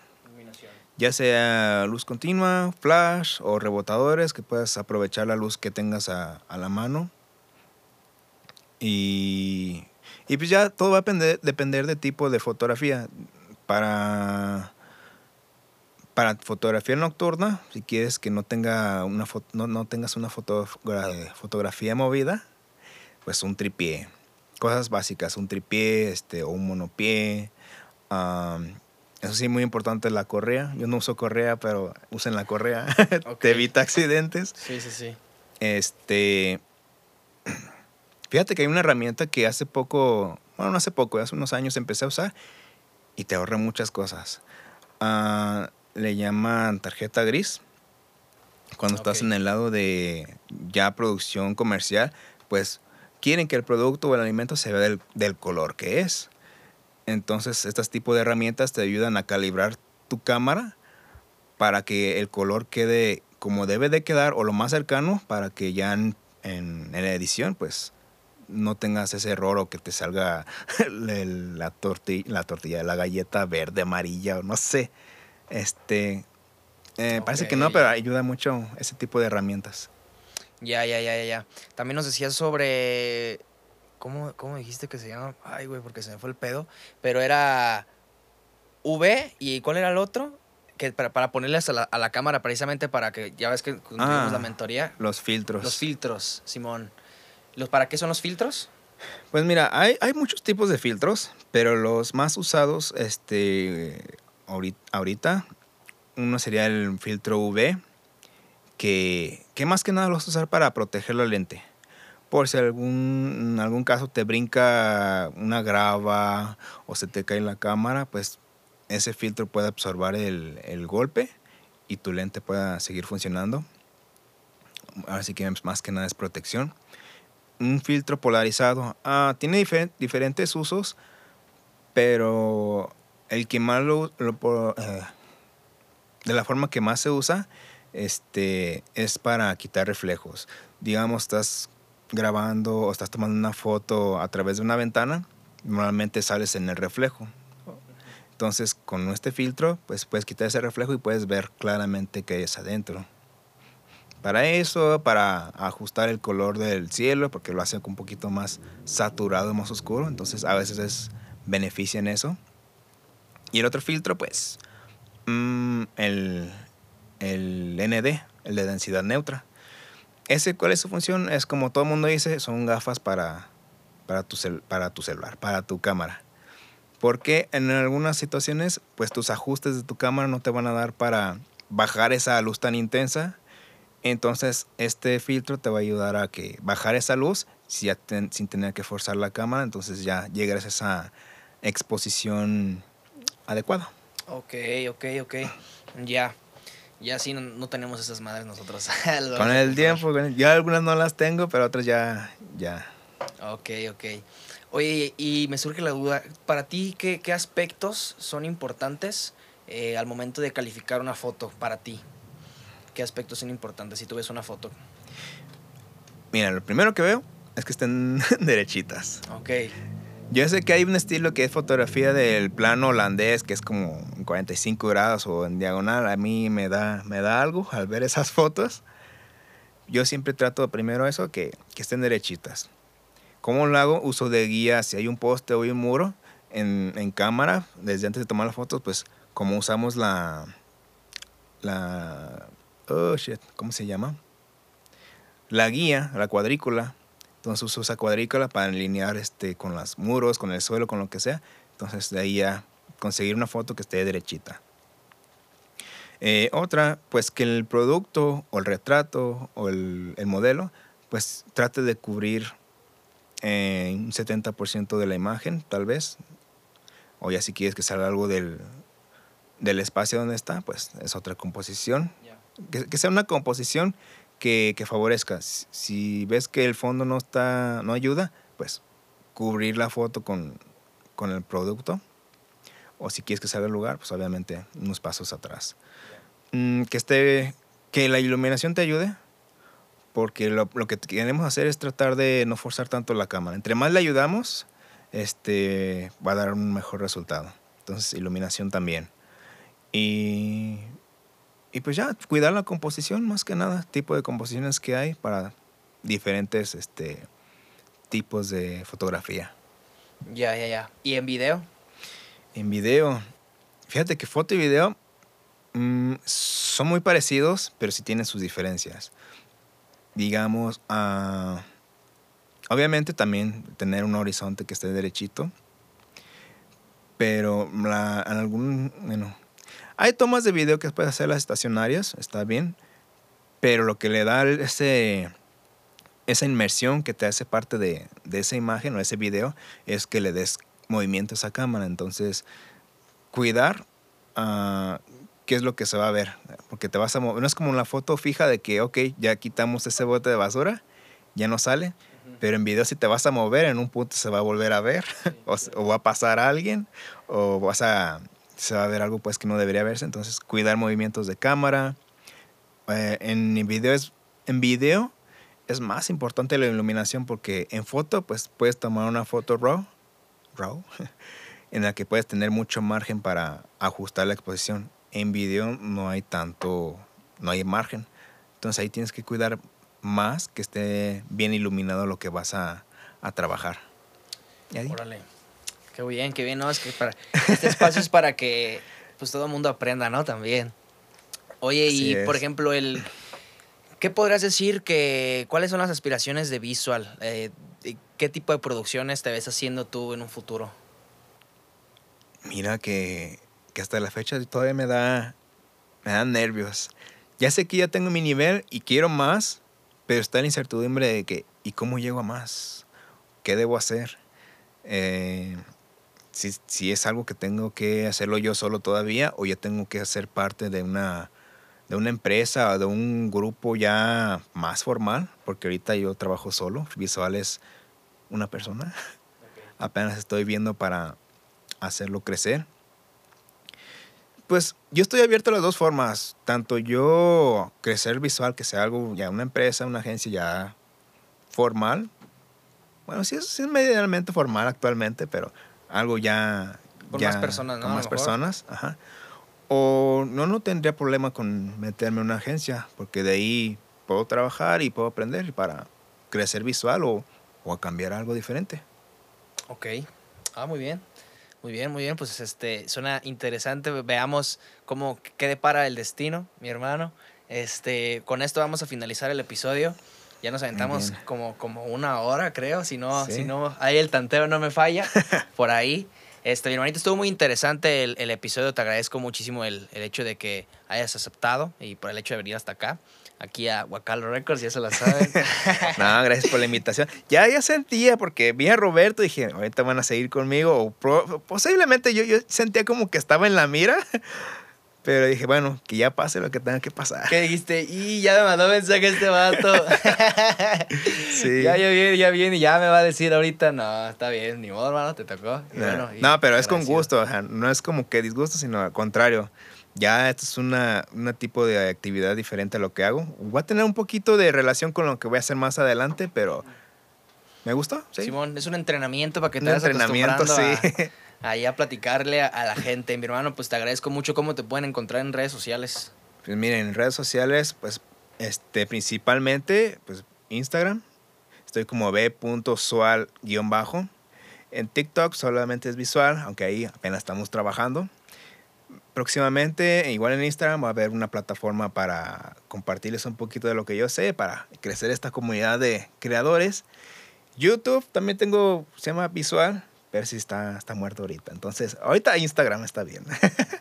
ya sea luz continua, flash o rebotadores, que puedas aprovechar la luz que tengas a, a la mano. Y, y pues ya todo va a depender, depender de tipo de fotografía. Para, para fotografía nocturna, si quieres que no, tenga una no, no tengas una fotogra- fotografía movida, pues un tripié cosas básicas, un tripié este, o un monopié. eso sí, muy importante la correa. Yo no uso correa, pero usen la correa. (laughs) Te evita accidentes.
Sí, sí, sí.
Este. Fíjate que hay una herramienta que hace poco, bueno, no hace poco, hace unos años empecé a usar y te ahorra muchas cosas. Ah, le llaman tarjeta gris. Cuando estás en el lado de ya producción comercial, pues quieren que el producto o el alimento se vea del, del color que es. Entonces, estos tipos de herramientas te ayudan a calibrar tu cámara para que el color quede como debe de quedar o lo más cercano para que ya en, en- en la edición pues no tengas ese error o que te salga (laughs) la, tortilla, la tortilla, la galleta verde, amarilla o no sé. Este, eh, Parece que no, pero ayuda mucho ese tipo de herramientas.
Ya, ya, ya, ya, ya. También nos decías sobre. ¿Cómo, ¿Cómo dijiste que se llama? Ay, güey, porque se me fue el pedo. Pero era. V y ¿cuál era el otro? Que para, para ponerles a la, a la cámara precisamente para que. Ya ves que
Ah.
la mentoría.
Los filtros.
Los filtros, Simón. ¿Los, ¿Para qué son los filtros?
Pues mira, hay, hay muchos tipos de filtros, pero los más usados este, ahorita, uno sería el filtro UV, que, que más que nada lo vas a usar para proteger la lente. Por si algún, en algún caso te brinca una grava o se te cae la cámara, pues ese filtro puede absorber el, el golpe y tu lente pueda seguir funcionando. Así que más que nada es protección un filtro polarizado. Ah, tiene difer- diferentes usos, pero el que más lo, lo eh, de la forma que más se usa este, es para quitar reflejos. Digamos, estás grabando o estás tomando una foto a través de una ventana, normalmente sales en el reflejo. Entonces, con este filtro, pues puedes quitar ese reflejo y puedes ver claramente qué es adentro para eso, para ajustar el color del cielo, porque lo hace un poquito más saturado, más oscuro. Entonces a veces es beneficia en eso. Y el otro filtro, pues, mm, el, el ND, el de densidad neutra. Ese, ¿cuál es su función? Es como todo el mundo dice, son gafas para, para, tu, cel- para tu celular, para tu cámara. Porque en algunas situaciones, pues tus ajustes de tu cámara no te van a dar para bajar esa luz tan intensa entonces, este filtro te va a ayudar a que bajar esa luz si ya ten- sin tener que forzar la cámara. Entonces, ya llegas a esa exposición adecuada.
Ok, ok, ok. Ya. Ya sí, no, no tenemos esas madres nosotros. (laughs)
Con el tiempo, con el- yo algunas no las tengo, pero otras ya, ya.
Ok, ok. Oye, y me surge la duda, para ti, ¿qué, qué aspectos son importantes eh, al momento de calificar una foto para ti? ¿Qué aspectos son importantes si tú ves una foto?
Mira, lo primero que veo es que estén (laughs) derechitas.
Ok,
Yo sé que hay un estilo que es fotografía del plano holandés, que es como en 45 grados o en diagonal. A mí me da, me da algo al ver esas fotos. Yo siempre trato primero eso, que, que estén derechitas. ¿Cómo lo hago? Uso de guía, si hay un poste o hay un muro en, en cámara, desde antes de tomar las fotos, pues como usamos la... la oh, shit, ¿cómo se llama? La guía, la cuadrícula. Entonces uso esa cuadrícula para alinear este, con los muros, con el suelo, con lo que sea. Entonces de ahí ya conseguir una foto que esté derechita. Eh, otra, pues que el producto o el retrato o el, el modelo, pues trate de cubrir eh, un 70% de la imagen, tal vez. O ya si quieres que salga algo del, del espacio donde está, pues es otra composición. Que, que sea una composición que, que favorezca. Si, ves que el fondo no está, no ayuda, pues cubrir la foto con, con el producto. O si quieres que salga el lugar, pues obviamente unos pasos atrás. Mm, que esté, que la iluminación te ayude, porque lo, lo que queremos hacer es tratar de no forzar tanto la cámara. Entre más le ayudamos, este, va a dar un mejor resultado. Entonces, iluminación también. Y, y pues ya, cuidar la composición más que nada, tipo de composiciones que hay para diferentes este, tipos de fotografía.
Ya, ya, ya. ¿Y en video?
En video, fíjate que foto y video mm, son muy parecidos, pero sí tienen sus diferencias. Digamos, ah, obviamente también tener un horizonte que esté derechito. Pero la, en algún, bueno, hay tomas de video que puedes hacer las estacionarias, está bien. Pero lo que le da ese, esa inmersión que te hace parte de, de esa imagen o ese video es que le des movimiento a esa cámara. Entonces, cuidar uh, qué es lo que se va a ver. Porque te vas a mover. No es como una foto fija de que, ok, ya quitamos ese bote de basura, ya no sale. Pero en video si te vas a mover, en un punto se va a volver a ver, (laughs) o, o, va a pasar a alguien, o vas a, se va a ver algo pues que no debería verse. Entonces, cuidar movimientos de cámara. Eh, en, video es, en video es más importante la iluminación porque en foto pues puedes tomar una foto raw, raw (laughs) en la que puedes tener mucho margen para ajustar la exposición. En video no hay tanto, no hay margen. Entonces ahí tienes que cuidar más que esté bien iluminado lo que vas a, a trabajar.
Órale. Qué bien, qué bien, ¿no? Es que para, este espacio es para que pues todo el mundo aprenda, ¿no? También. Oye, y por ejemplo, el ¿qué podrías decir que cuáles son las aspiraciones de Visual? Eh, ¿Qué tipo de producciones te ves haciendo tú en un futuro?
Mira que, que hasta la fecha todavía me da me dan nervios. Ya sé que ya tengo mi nivel y quiero más, pero está la incertidumbre de que, ¿y cómo llego a más? ¿Qué debo hacer? Eh, si, si, es algo que tengo que hacerlo yo solo todavía o ya tengo que hacer parte de una, de una empresa o de un grupo ya más formal, porque ahorita yo trabajo solo, visual es una persona. Okay. Apenas estoy viendo para hacerlo crecer. Pues yo estoy abierto a las dos formas, tanto yo crecer visual, que sea algo ya una empresa, una agencia ya formal. Bueno, sí es, sí es medianamente formal actualmente, pero algo ya...
Con
ya,
más personas, ¿no?
Con más personas, ajá. O no, no tendría problema con meterme en una agencia, porque de ahí puedo trabajar y puedo aprender para crecer visual o, o a cambiar algo diferente.
Ok. Ah, muy bien. Muy bien, muy bien. Pues este suena interesante. Veamos cómo qué depara el destino, mi hermano. Este, con esto vamos a finalizar el episodio. Ya nos aventamos como, como una hora, creo. Si no, ¿Sí? si no, ahí el tanteo no me falla. (laughs) por ahí. Este, mi hermanito, estuvo muy interesante el, el episodio. Te agradezco muchísimo el, el, hecho de que hayas aceptado y por el hecho de venir hasta acá. Aquí a Huacalo Records, ya se la saben. (laughs)
no, gracias por la invitación. Ya, ya sentía, porque vi a Roberto y dije, ahorita van a seguir conmigo. O posiblemente yo, yo sentía como que estaba en la mira. Pero dije, bueno, que ya pase lo que tenga que pasar.
¿Qué dijiste? Y ya me mandó mensaje este vato. (laughs) sí. Ya, ya viene, ya viene y ya me va a decir ahorita, no, está bien, ni modo, hermano, te tocó. Y
no,
bueno,
no pero es con gusto, o sea, no es como que disgusto, sino al contrario. Ya esto es una, una tipo de actividad diferente a lo que hago. Voy a tener un poquito de relación con lo que voy a hacer más adelante, pero me gustó. ¿sí?
Simón, es un entrenamiento para que te
un
vayas
entrenamiento, sí.
A, (laughs) ahí a platicarle a, la gente. Mi hermano, pues te agradezco mucho. ¿Cómo te pueden encontrar en redes sociales?
Pues miren, en redes sociales, pues este, principalmente, pues Instagram. Estoy como b.sual-bajo. En TikTok solamente es visual, aunque ahí apenas estamos trabajando. Próximamente, igual en Instagram, va a haber una plataforma para compartirles un poquito de lo que yo sé, para crecer esta comunidad de creadores. YouTube también tengo, se llama Visual, pero si está, está muerto ahorita. Entonces, ahorita Instagram está bien.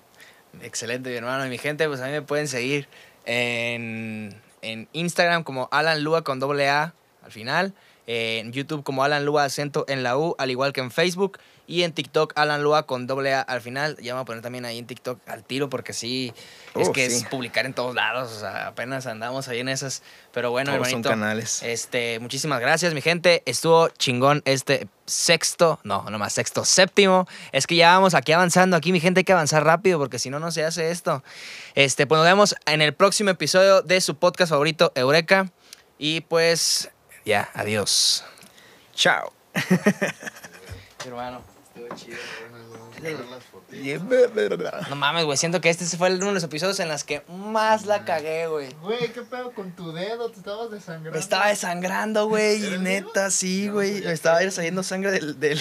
(laughs)
Excelente, mi hermano. Y mi gente, pues a mí me pueden seguir en, en Instagram como Alan Lua con doble A al final. En YouTube como Alan Lua acento en la U, al igual que en Facebook. Y en TikTok, Alan Lua con doble A al final. Ya me voy a poner también ahí en TikTok al tiro porque sí, es
Oh,
que
sí.
es publicar en todos lados. O sea, apenas andamos ahí en esas. Pero bueno,
Todos son
hermanito.
canales.
Este, muchísimas gracias, mi gente. Estuvo chingón este sexto, no, no más sexto, séptimo. Es que ya vamos aquí avanzando. Aquí, mi gente, hay que avanzar rápido porque si no, no se hace esto. Este, pues nos vemos en el próximo episodio de su podcast favorito, Eureka. Y pues, ya, adiós.
Chao.
Hermano, estuvo chido.
Yeah.
No mames, güey. Siento que este fue uno de los episodios en los que más la cagué, güey.
Güey, ¿qué pedo con tu dedo? Te estabas desangrando.
Me estaba desangrando, güey. Y
¿Eres
neta, sí, güey. Me estaba saliendo sangre del, del